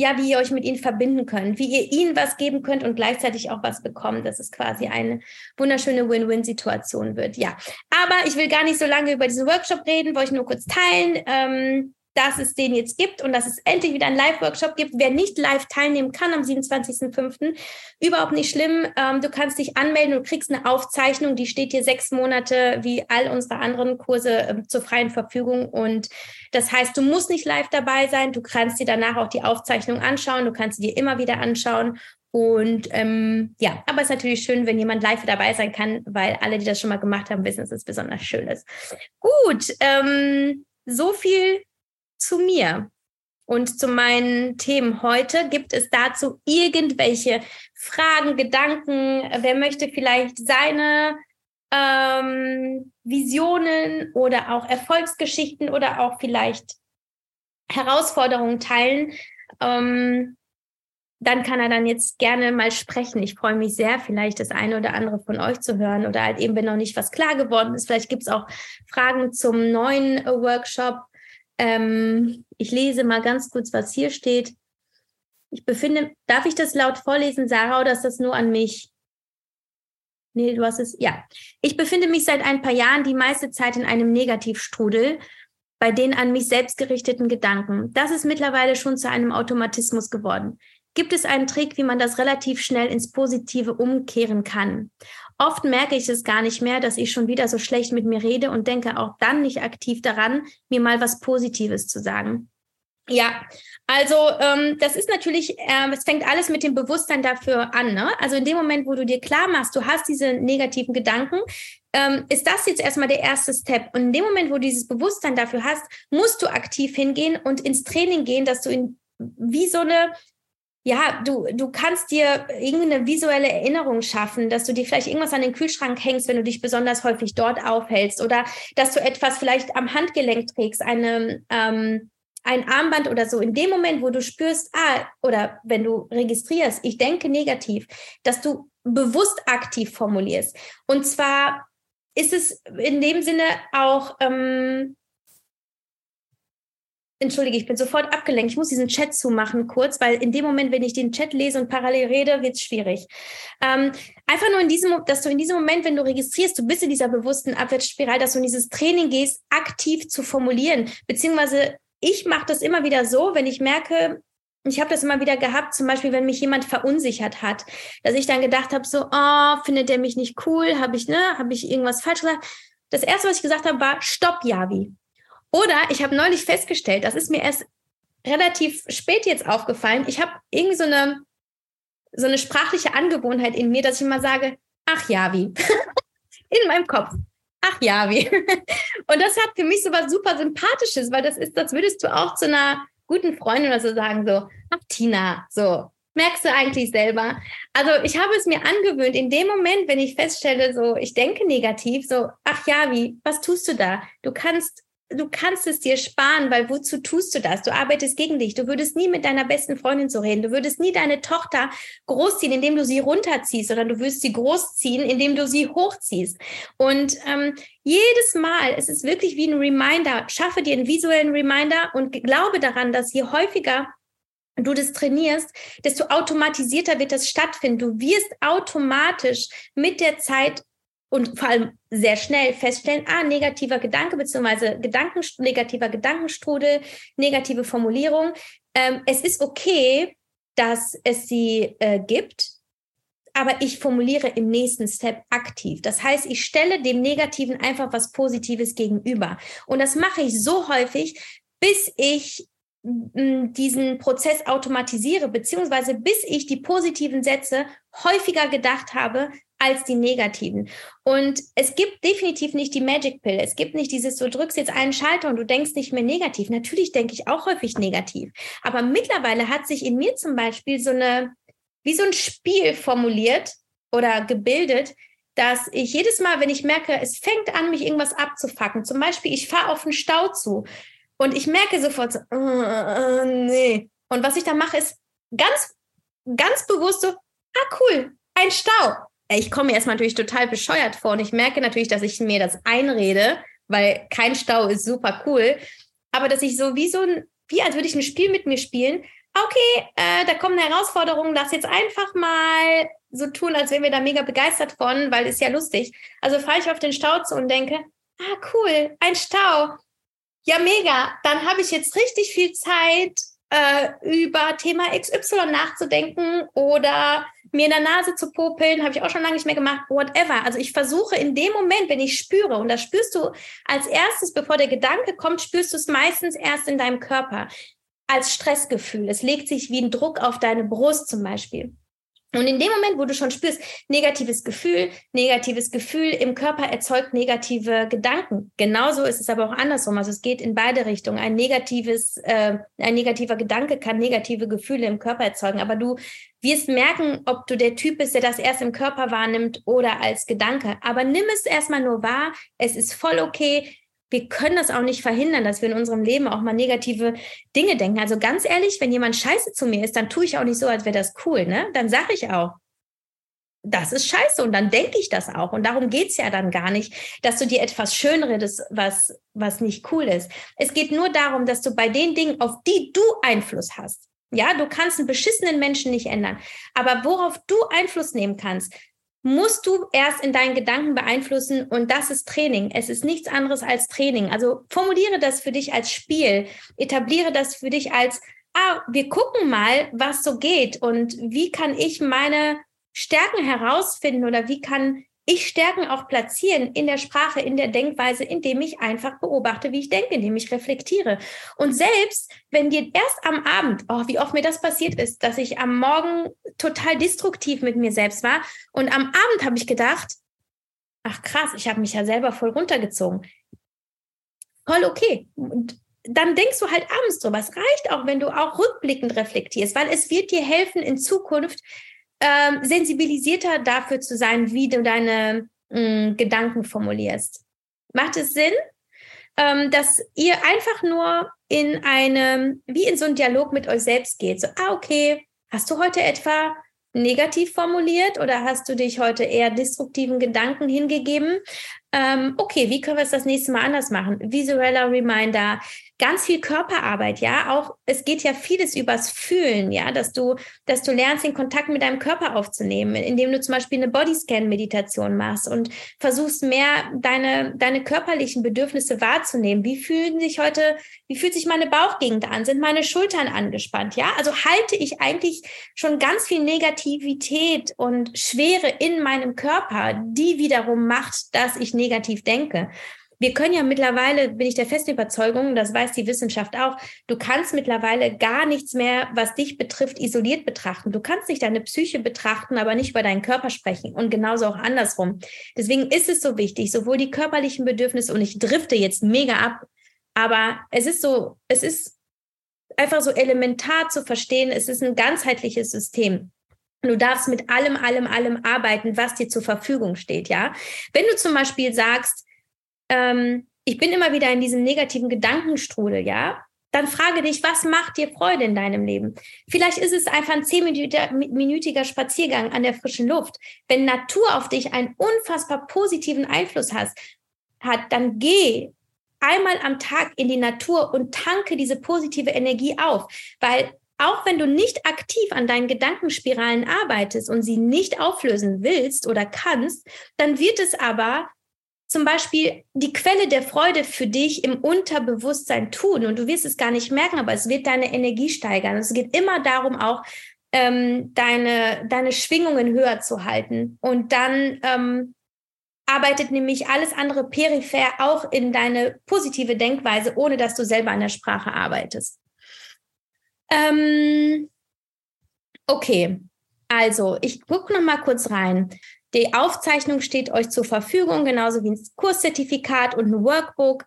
Speaker 1: ja, wie ihr euch mit ihnen verbinden könnt, wie ihr ihnen was geben könnt und gleichzeitig auch was bekommt, dass es quasi eine wunderschöne Win-Win-Situation wird. Ja, aber ich will gar nicht so lange über diesen Workshop reden, wollte ich nur kurz teilen. Ähm, dass es den jetzt gibt und dass es endlich wieder einen Live-Workshop gibt. Wer nicht live teilnehmen kann am 27.05., überhaupt nicht schlimm. Ähm, du kannst dich anmelden und kriegst eine Aufzeichnung, die steht dir sechs Monate wie all unsere anderen Kurse äh, zur freien Verfügung. Und das heißt, du musst nicht live dabei sein. Du kannst dir danach auch die Aufzeichnung anschauen. Du kannst sie dir immer wieder anschauen. Und ähm, ja, aber es ist natürlich schön, wenn jemand live dabei sein kann, weil alle, die das schon mal gemacht haben, wissen, dass es besonders schön ist. Gut, ähm, so viel zu mir und zu meinen Themen heute. Gibt es dazu irgendwelche Fragen, Gedanken? Wer möchte vielleicht seine ähm, Visionen oder auch Erfolgsgeschichten oder auch vielleicht Herausforderungen teilen? Ähm, dann kann er dann jetzt gerne mal sprechen. Ich freue mich sehr, vielleicht das eine oder andere von euch zu hören oder halt eben, wenn noch nicht was klar geworden ist. Vielleicht gibt es auch Fragen zum neuen Workshop ähm, ich lese mal ganz kurz, was hier steht. Ich befinde, darf ich das laut vorlesen, Sarah, oder ist das nur an mich? Nee, du hast es, ja. Ich befinde mich seit ein paar Jahren die meiste Zeit in einem Negativstrudel bei den an mich selbst gerichteten Gedanken. Das ist mittlerweile schon zu einem Automatismus geworden. Gibt es einen Trick, wie man das relativ schnell ins Positive umkehren kann? Oft merke ich es gar nicht mehr, dass ich schon wieder so schlecht mit mir rede und denke auch dann nicht aktiv daran, mir mal was Positives zu sagen. Ja, also ähm, das ist natürlich, äh, es fängt alles mit dem Bewusstsein dafür an. Ne? Also in dem Moment, wo du dir klar machst, du hast diese negativen Gedanken, ähm, ist das jetzt erstmal der erste Step. Und in dem Moment, wo du dieses Bewusstsein dafür hast, musst du aktiv hingehen und ins Training gehen, dass du in wie so eine ja, du, du kannst dir irgendeine visuelle Erinnerung schaffen, dass du dir vielleicht irgendwas an den Kühlschrank hängst, wenn du dich besonders häufig dort aufhältst oder dass du etwas vielleicht am Handgelenk trägst, eine, ähm, ein Armband oder so. In dem Moment, wo du spürst, ah, oder wenn du registrierst, ich denke negativ, dass du bewusst aktiv formulierst. Und zwar ist es in dem Sinne auch ähm, Entschuldige, ich bin sofort abgelenkt. Ich muss diesen Chat zumachen kurz, weil in dem Moment, wenn ich den Chat lese und parallel rede, wird es schwierig. Ähm, einfach nur in diesem, dass du in diesem Moment, wenn du registrierst, du bist in dieser bewussten Abwärtsspirale, dass du in dieses Training gehst, aktiv zu formulieren. Beziehungsweise ich mache das immer wieder so, wenn ich merke, ich habe das immer wieder gehabt, zum Beispiel, wenn mich jemand verunsichert hat, dass ich dann gedacht habe, so, oh, findet der mich nicht cool? Habe ich, ne, habe ich irgendwas falsch gesagt? Das erste, was ich gesagt habe, war Stopp, Javi. Oder ich habe neulich festgestellt, das ist mir erst relativ spät jetzt aufgefallen. Ich habe irgendwie so eine, so eine sprachliche Angewohnheit in mir, dass ich immer sage, ach ja, wie. in meinem Kopf. Ach ja, wie. Und das hat für mich so was super Sympathisches, weil das ist, das würdest du auch zu einer guten Freundin oder so sagen, so, ach Tina, so, merkst du eigentlich selber? Also ich habe es mir angewöhnt, in dem Moment, wenn ich feststelle, so, ich denke negativ, so, ach ja, wie, was tust du da? Du kannst du kannst es dir sparen, weil wozu tust du das? Du arbeitest gegen dich. Du würdest nie mit deiner besten Freundin so reden. Du würdest nie deine Tochter großziehen, indem du sie runterziehst, sondern du würdest sie großziehen, indem du sie hochziehst. Und ähm, jedes Mal, es ist wirklich wie ein Reminder. Schaffe dir einen visuellen Reminder und glaube daran, dass je häufiger du das trainierst, desto automatisierter wird das stattfinden. Du wirst automatisch mit der Zeit und vor allem sehr schnell feststellen, ah, negativer Gedanke beziehungsweise Gedanken, negativer Gedankenstrudel, negative Formulierung. Ähm, es ist okay, dass es sie äh, gibt, aber ich formuliere im nächsten Step aktiv. Das heißt, ich stelle dem Negativen einfach was Positives gegenüber. Und das mache ich so häufig, bis ich diesen Prozess automatisiere, beziehungsweise bis ich die positiven Sätze häufiger gedacht habe als die negativen. Und es gibt definitiv nicht die Magic Pill. Es gibt nicht dieses, du drückst jetzt einen Schalter und du denkst nicht mehr negativ. Natürlich denke ich auch häufig negativ. Aber mittlerweile hat sich in mir zum Beispiel so eine, wie so ein Spiel formuliert oder gebildet, dass ich jedes Mal, wenn ich merke, es fängt an, mich irgendwas abzufacken, zum Beispiel, ich fahre auf einen Stau zu und ich merke sofort so, uh, nee. Und was ich dann mache, ist ganz, ganz bewusst so, ah cool, ein Stau. Ich komme mir erstmal natürlich total bescheuert vor und ich merke natürlich, dass ich mir das einrede, weil kein Stau ist super cool. Aber dass ich so wie so ein, wie als würde ich ein Spiel mit mir spielen. Okay, äh, da kommt eine Herausforderung, lass jetzt einfach mal so tun, als wären wir da mega begeistert von, weil ist ja lustig. Also fahre ich auf den Stau zu und denke, ah cool, ein Stau. Ja, mega. Dann habe ich jetzt richtig viel Zeit, äh, über Thema XY nachzudenken oder mir in der Nase zu popeln, habe ich auch schon lange nicht mehr gemacht, whatever. Also ich versuche in dem Moment, wenn ich spüre, und das spürst du als erstes, bevor der Gedanke kommt, spürst du es meistens erst in deinem Körper als Stressgefühl. Es legt sich wie ein Druck auf deine Brust zum Beispiel. Und in dem Moment, wo du schon spürst, negatives Gefühl, negatives Gefühl im Körper erzeugt negative Gedanken. Genauso ist es aber auch andersrum. Also es geht in beide Richtungen. Ein negatives, äh, ein negativer Gedanke kann negative Gefühle im Körper erzeugen. Aber du wirst merken, ob du der Typ bist, der das erst im Körper wahrnimmt oder als Gedanke. Aber nimm es erstmal nur wahr. Es ist voll okay wir können das auch nicht verhindern, dass wir in unserem Leben auch mal negative Dinge denken. Also ganz ehrlich, wenn jemand scheiße zu mir ist, dann tue ich auch nicht so, als wäre das cool. Ne? Dann sage ich auch, das ist scheiße und dann denke ich das auch. Und darum geht es ja dann gar nicht, dass du dir etwas schönredest, was, was nicht cool ist. Es geht nur darum, dass du bei den Dingen, auf die du Einfluss hast, ja, du kannst einen beschissenen Menschen nicht ändern, aber worauf du Einfluss nehmen kannst, musst du erst in deinen Gedanken beeinflussen und das ist Training. Es ist nichts anderes als Training. Also formuliere das für dich als Spiel, etabliere das für dich als, ah, wir gucken mal, was so geht und wie kann ich meine Stärken herausfinden oder wie kann ich Stärken auch platzieren in der Sprache, in der Denkweise, indem ich einfach beobachte, wie ich denke, indem ich reflektiere. Und selbst wenn dir erst am Abend, oh, wie oft mir das passiert ist, dass ich am Morgen total destruktiv mit mir selbst war und am Abend habe ich gedacht, ach krass, ich habe mich ja selber voll runtergezogen. Voll okay. Und dann denkst du halt abends drüber. Es reicht auch, wenn du auch rückblickend reflektierst, weil es wird dir helfen, in Zukunft ähm, sensibilisierter dafür zu sein, wie du deine mh, mm, Gedanken formulierst. Macht es Sinn, ähm, dass ihr einfach nur in einem, wie in so einen Dialog mit euch selbst geht? So, ah, okay, hast du heute etwa negativ formuliert oder hast du dich heute eher destruktiven Gedanken hingegeben? Ähm, okay, wie können wir es das nächste Mal anders machen? Visueller Reminder, ganz viel Körperarbeit, ja. Auch es geht ja vieles übers Fühlen, ja, dass du, dass du lernst, den Kontakt mit deinem Körper aufzunehmen, indem du zum Beispiel eine Bodyscan-Meditation machst und versuchst mehr deine, deine körperlichen Bedürfnisse wahrzunehmen. Wie fühlen sich heute, wie fühlt sich meine Bauchgegend an? Sind meine Schultern angespannt? Ja, also halte ich eigentlich schon ganz viel Negativität und Schwere in meinem Körper, die wiederum macht, dass ich negativ denke wir können ja mittlerweile, bin ich der festen Überzeugung, das weiß die Wissenschaft auch, du kannst mittlerweile gar nichts mehr, was dich betrifft, isoliert betrachten. Du kannst nicht deine Psyche betrachten, aber nicht über deinen Körper sprechen und genauso auch andersrum. Deswegen ist es so wichtig, sowohl die körperlichen Bedürfnisse, und ich drifte jetzt mega ab, aber es ist so, es ist einfach so elementar zu verstehen, es ist ein ganzheitliches System. Du darfst mit allem, allem, allem arbeiten, was dir zur Verfügung steht, ja. Wenn du zum Beispiel sagst, ähm, ich bin immer wieder in diesem negativen Gedankenstrudel, ja, dann frage dich, was macht dir Freude in deinem Leben? Vielleicht ist es einfach ein zehnminütiger Spaziergang an der frischen Luft. Wenn Natur auf dich einen unfassbar positiven Einfluss hat, hat, dann geh einmal am Tag in die Natur und tanke diese positive Energie auf, weil auch wenn du nicht aktiv an deinen Gedankenspiralen arbeitest und sie nicht auflösen willst oder kannst, dann wird es aber zum Beispiel die Quelle der Freude für dich im Unterbewusstsein tun und du wirst es gar nicht merken, aber es wird deine Energie steigern. Es geht immer darum, auch ähm, deine, deine Schwingungen höher zu halten. Und dann ähm, arbeitet nämlich alles andere peripher auch in deine positive Denkweise, ohne dass du selber an der Sprache arbeitest. Ähm, okay, also ich gucke noch mal kurz rein. Die Aufzeichnung steht euch zur Verfügung, genauso wie ein Kurszertifikat und ein Workbook.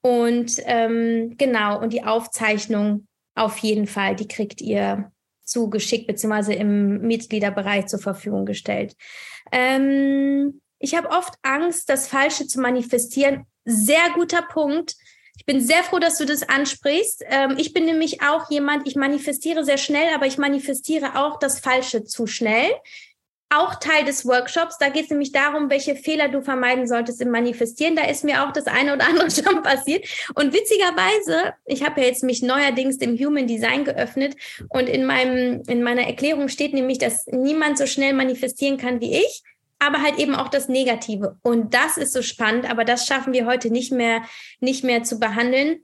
Speaker 1: Und ähm, genau, und die Aufzeichnung auf jeden Fall, die kriegt ihr zugeschickt, beziehungsweise im Mitgliederbereich zur Verfügung gestellt. Ähm, ich habe oft Angst, das Falsche zu manifestieren. Sehr guter Punkt. Ich bin sehr froh, dass du das ansprichst. Ähm, ich bin nämlich auch jemand, ich manifestiere sehr schnell, aber ich manifestiere auch das Falsche zu schnell auch Teil des Workshops. Da geht es nämlich darum, welche Fehler du vermeiden solltest im Manifestieren. Da ist mir auch das eine oder andere schon passiert. Und witzigerweise, ich habe ja jetzt mich neuerdings dem Human Design geöffnet und in meinem in meiner Erklärung steht nämlich, dass niemand so schnell manifestieren kann wie ich. Aber halt eben auch das Negative. Und das ist so spannend, aber das schaffen wir heute nicht mehr, nicht mehr zu behandeln,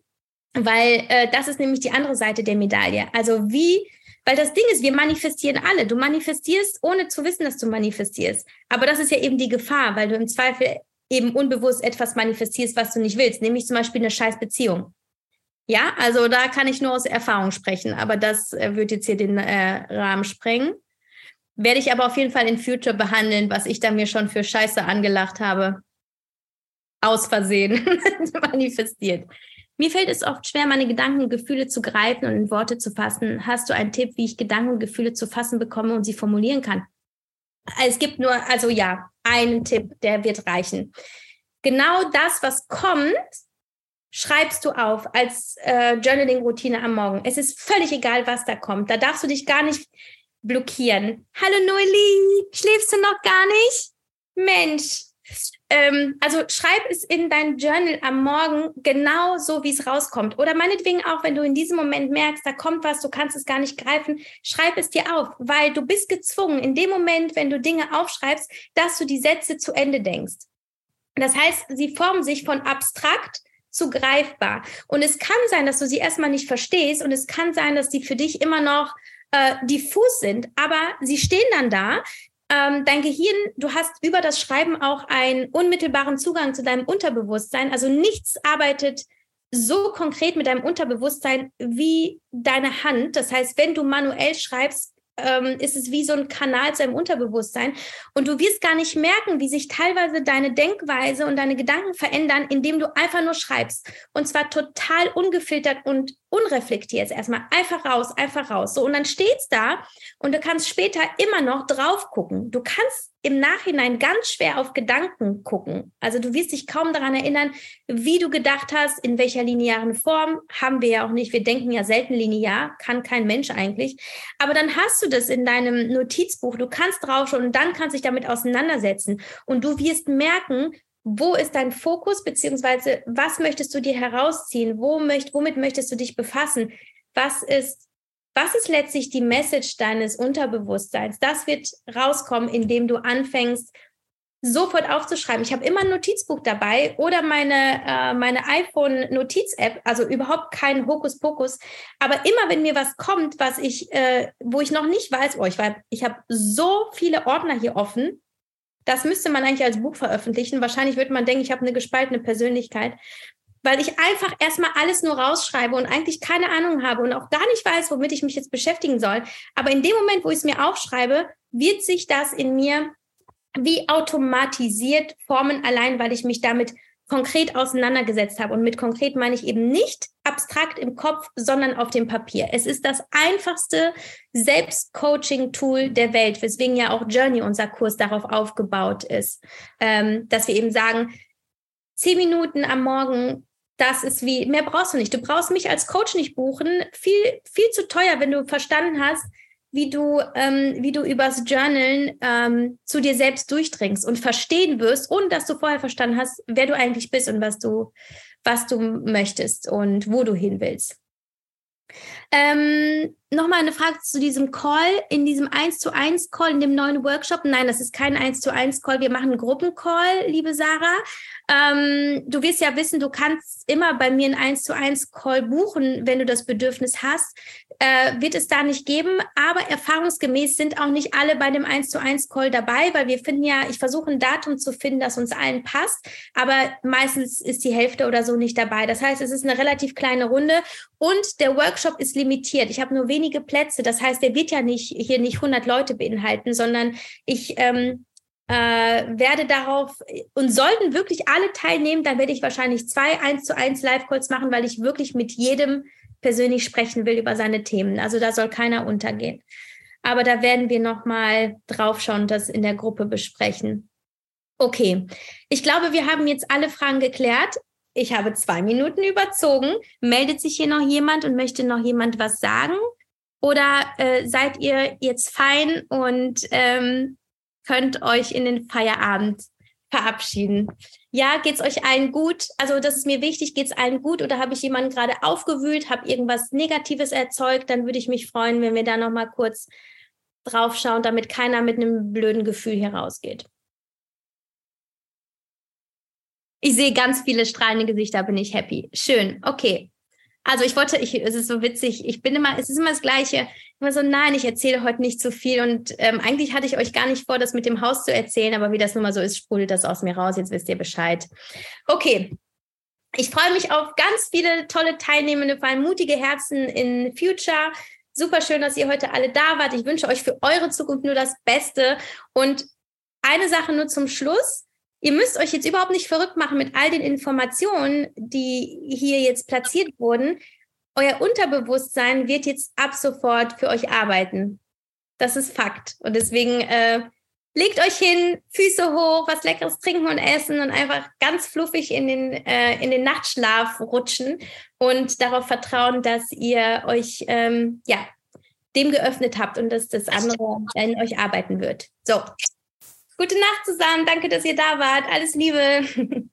Speaker 1: weil äh, das ist nämlich die andere Seite der Medaille. Also wie weil das Ding ist, wir manifestieren alle. Du manifestierst, ohne zu wissen, dass du manifestierst. Aber das ist ja eben die Gefahr, weil du im Zweifel eben unbewusst etwas manifestierst, was du nicht willst, nämlich zum Beispiel eine scheiß Beziehung. Ja, also da kann ich nur aus Erfahrung sprechen, aber das äh, wird jetzt hier den äh, Rahmen sprengen. Werde ich aber auf jeden Fall in Future behandeln, was ich da mir schon für Scheiße angelacht habe. Aus Versehen manifestiert. Mir fällt es oft schwer, meine Gedanken und Gefühle zu greifen und in Worte zu fassen. Hast du einen Tipp, wie ich Gedanken und Gefühle zu fassen bekomme und sie formulieren kann? Es gibt nur, also ja, einen Tipp, der wird reichen. Genau das, was kommt, schreibst du auf als äh, Journaling-Routine am Morgen. Es ist völlig egal, was da kommt. Da darfst du dich gar nicht blockieren. Hallo Noeli, schläfst du noch gar nicht? Mensch, ähm, also schreib es in dein Journal am Morgen genau so, wie es rauskommt. Oder meinetwegen auch, wenn du in diesem Moment merkst, da kommt was, du kannst es gar nicht greifen, schreib es dir auf, weil du bist gezwungen, in dem Moment, wenn du Dinge aufschreibst, dass du die Sätze zu Ende denkst. Das heißt, sie formen sich von abstrakt zu greifbar. Und es kann sein, dass du sie erstmal nicht verstehst und es kann sein, dass die für dich immer noch äh, diffus sind, aber sie stehen dann da ähm, dein Gehirn, du hast über das Schreiben auch einen unmittelbaren Zugang zu deinem Unterbewusstsein. Also nichts arbeitet so konkret mit deinem Unterbewusstsein wie deine Hand. Das heißt, wenn du manuell schreibst, ähm, ist es wie so ein Kanal zu deinem Unterbewusstsein. Und du wirst gar nicht merken, wie sich teilweise deine Denkweise und deine Gedanken verändern, indem du einfach nur schreibst. Und zwar total ungefiltert und unreflektiert erstmal einfach raus, einfach raus. So, und dann steht's da und du kannst später immer noch drauf gucken. Du kannst im Nachhinein ganz schwer auf Gedanken gucken. Also du wirst dich kaum daran erinnern, wie du gedacht hast, in welcher linearen Form. Haben wir ja auch nicht. Wir denken ja selten linear, kann kein Mensch eigentlich. Aber dann hast du das in deinem Notizbuch. Du kannst draufschauen und dann kannst dich damit auseinandersetzen. Und du wirst merken, wo ist dein Fokus, beziehungsweise was möchtest du dir herausziehen? Wo möcht, womit möchtest du dich befassen? Was ist, was ist letztlich die Message deines Unterbewusstseins? Das wird rauskommen, indem du anfängst, sofort aufzuschreiben. Ich habe immer ein Notizbuch dabei oder meine, äh, meine iPhone-Notiz-App, also überhaupt kein Hokuspokus. Aber immer, wenn mir was kommt, was ich, äh, wo ich noch nicht weiß, oh, ich, ich habe so viele Ordner hier offen, das müsste man eigentlich als Buch veröffentlichen. Wahrscheinlich würde man denken, ich habe eine gespaltene Persönlichkeit, weil ich einfach erstmal alles nur rausschreibe und eigentlich keine Ahnung habe und auch gar nicht weiß, womit ich mich jetzt beschäftigen soll. Aber in dem Moment, wo ich es mir aufschreibe, wird sich das in mir wie automatisiert formen, allein weil ich mich damit konkret auseinandergesetzt habe. Und mit konkret meine ich eben nicht abstrakt im Kopf, sondern auf dem Papier. Es ist das einfachste Selbstcoaching-Tool der Welt, weswegen ja auch Journey, unser Kurs, darauf aufgebaut ist, ähm, dass wir eben sagen, zehn Minuten am Morgen, das ist wie, mehr brauchst du nicht. Du brauchst mich als Coach nicht buchen. Viel, viel zu teuer, wenn du verstanden hast, wie du, ähm, wie du übers Journalen ähm, zu dir selbst durchdringst und verstehen wirst, ohne dass du vorher verstanden hast, wer du eigentlich bist und was du, was du möchtest und wo du hin willst. Ähm, nochmal eine Frage zu diesem Call, in diesem 1 zu 1 Call, in dem neuen Workshop. Nein, das ist kein 1 zu 1 Call. Wir machen einen Gruppencall, liebe Sarah. Ähm, du wirst ja wissen, du kannst immer bei mir einen 1 zu 1 Call buchen, wenn du das Bedürfnis hast. Äh, wird es da nicht geben, aber erfahrungsgemäß sind auch nicht alle bei dem 1 zu 1 Call dabei, weil wir finden ja, ich versuche ein Datum zu finden, das uns allen passt, aber meistens ist die Hälfte oder so nicht dabei. Das heißt, es ist eine relativ kleine Runde und der Workshop ist limitiert. Ich habe nur wenige Plätze. Das heißt, der wird ja nicht hier nicht 100 Leute beinhalten, sondern ich ähm, äh, werde darauf und sollten wirklich alle teilnehmen, dann werde ich wahrscheinlich zwei 1 zu 1 Live-Calls machen, weil ich wirklich mit jedem persönlich sprechen will über seine Themen. Also da soll keiner untergehen. Aber da werden wir nochmal drauf schauen und das in der Gruppe besprechen. Okay, ich glaube, wir haben jetzt alle Fragen geklärt. Ich habe zwei Minuten überzogen. Meldet sich hier noch jemand und möchte noch jemand was sagen? Oder äh, seid ihr jetzt fein und ähm, könnt euch in den Feierabend verabschieden? Ja, geht's euch allen gut? Also das ist mir wichtig. Geht's allen gut oder habe ich jemanden gerade aufgewühlt, habe irgendwas Negatives erzeugt? Dann würde ich mich freuen, wenn wir da noch mal kurz drauf schauen, damit keiner mit einem blöden Gefühl hier rausgeht. Ich sehe ganz viele strahlende Gesichter, bin ich happy. Schön, okay. Also ich wollte, ich, es ist so witzig, ich bin immer, es ist immer das Gleiche. Immer so, nein, ich erzähle heute nicht zu viel. Und ähm, eigentlich hatte ich euch gar nicht vor, das mit dem Haus zu erzählen, aber wie das nun mal so ist, sprudelt das aus mir raus. Jetzt wisst ihr Bescheid. Okay. Ich freue mich auf ganz viele tolle Teilnehmende, vor allem mutige Herzen in Future. Super schön, dass ihr heute alle da wart. Ich wünsche euch für eure Zukunft nur das Beste. Und eine Sache nur zum Schluss ihr müsst euch jetzt überhaupt nicht verrückt machen mit all den Informationen, die hier jetzt platziert wurden. Euer Unterbewusstsein wird jetzt ab sofort für euch arbeiten. Das ist Fakt. Und deswegen äh, legt euch hin, Füße hoch, was Leckeres trinken und essen und einfach ganz fluffig in den, äh, in den Nachtschlaf rutschen und darauf vertrauen, dass ihr euch ähm, ja, dem geöffnet habt und dass das andere in euch arbeiten wird. So, Gute Nacht zusammen. Danke, dass ihr da wart. Alles Liebe.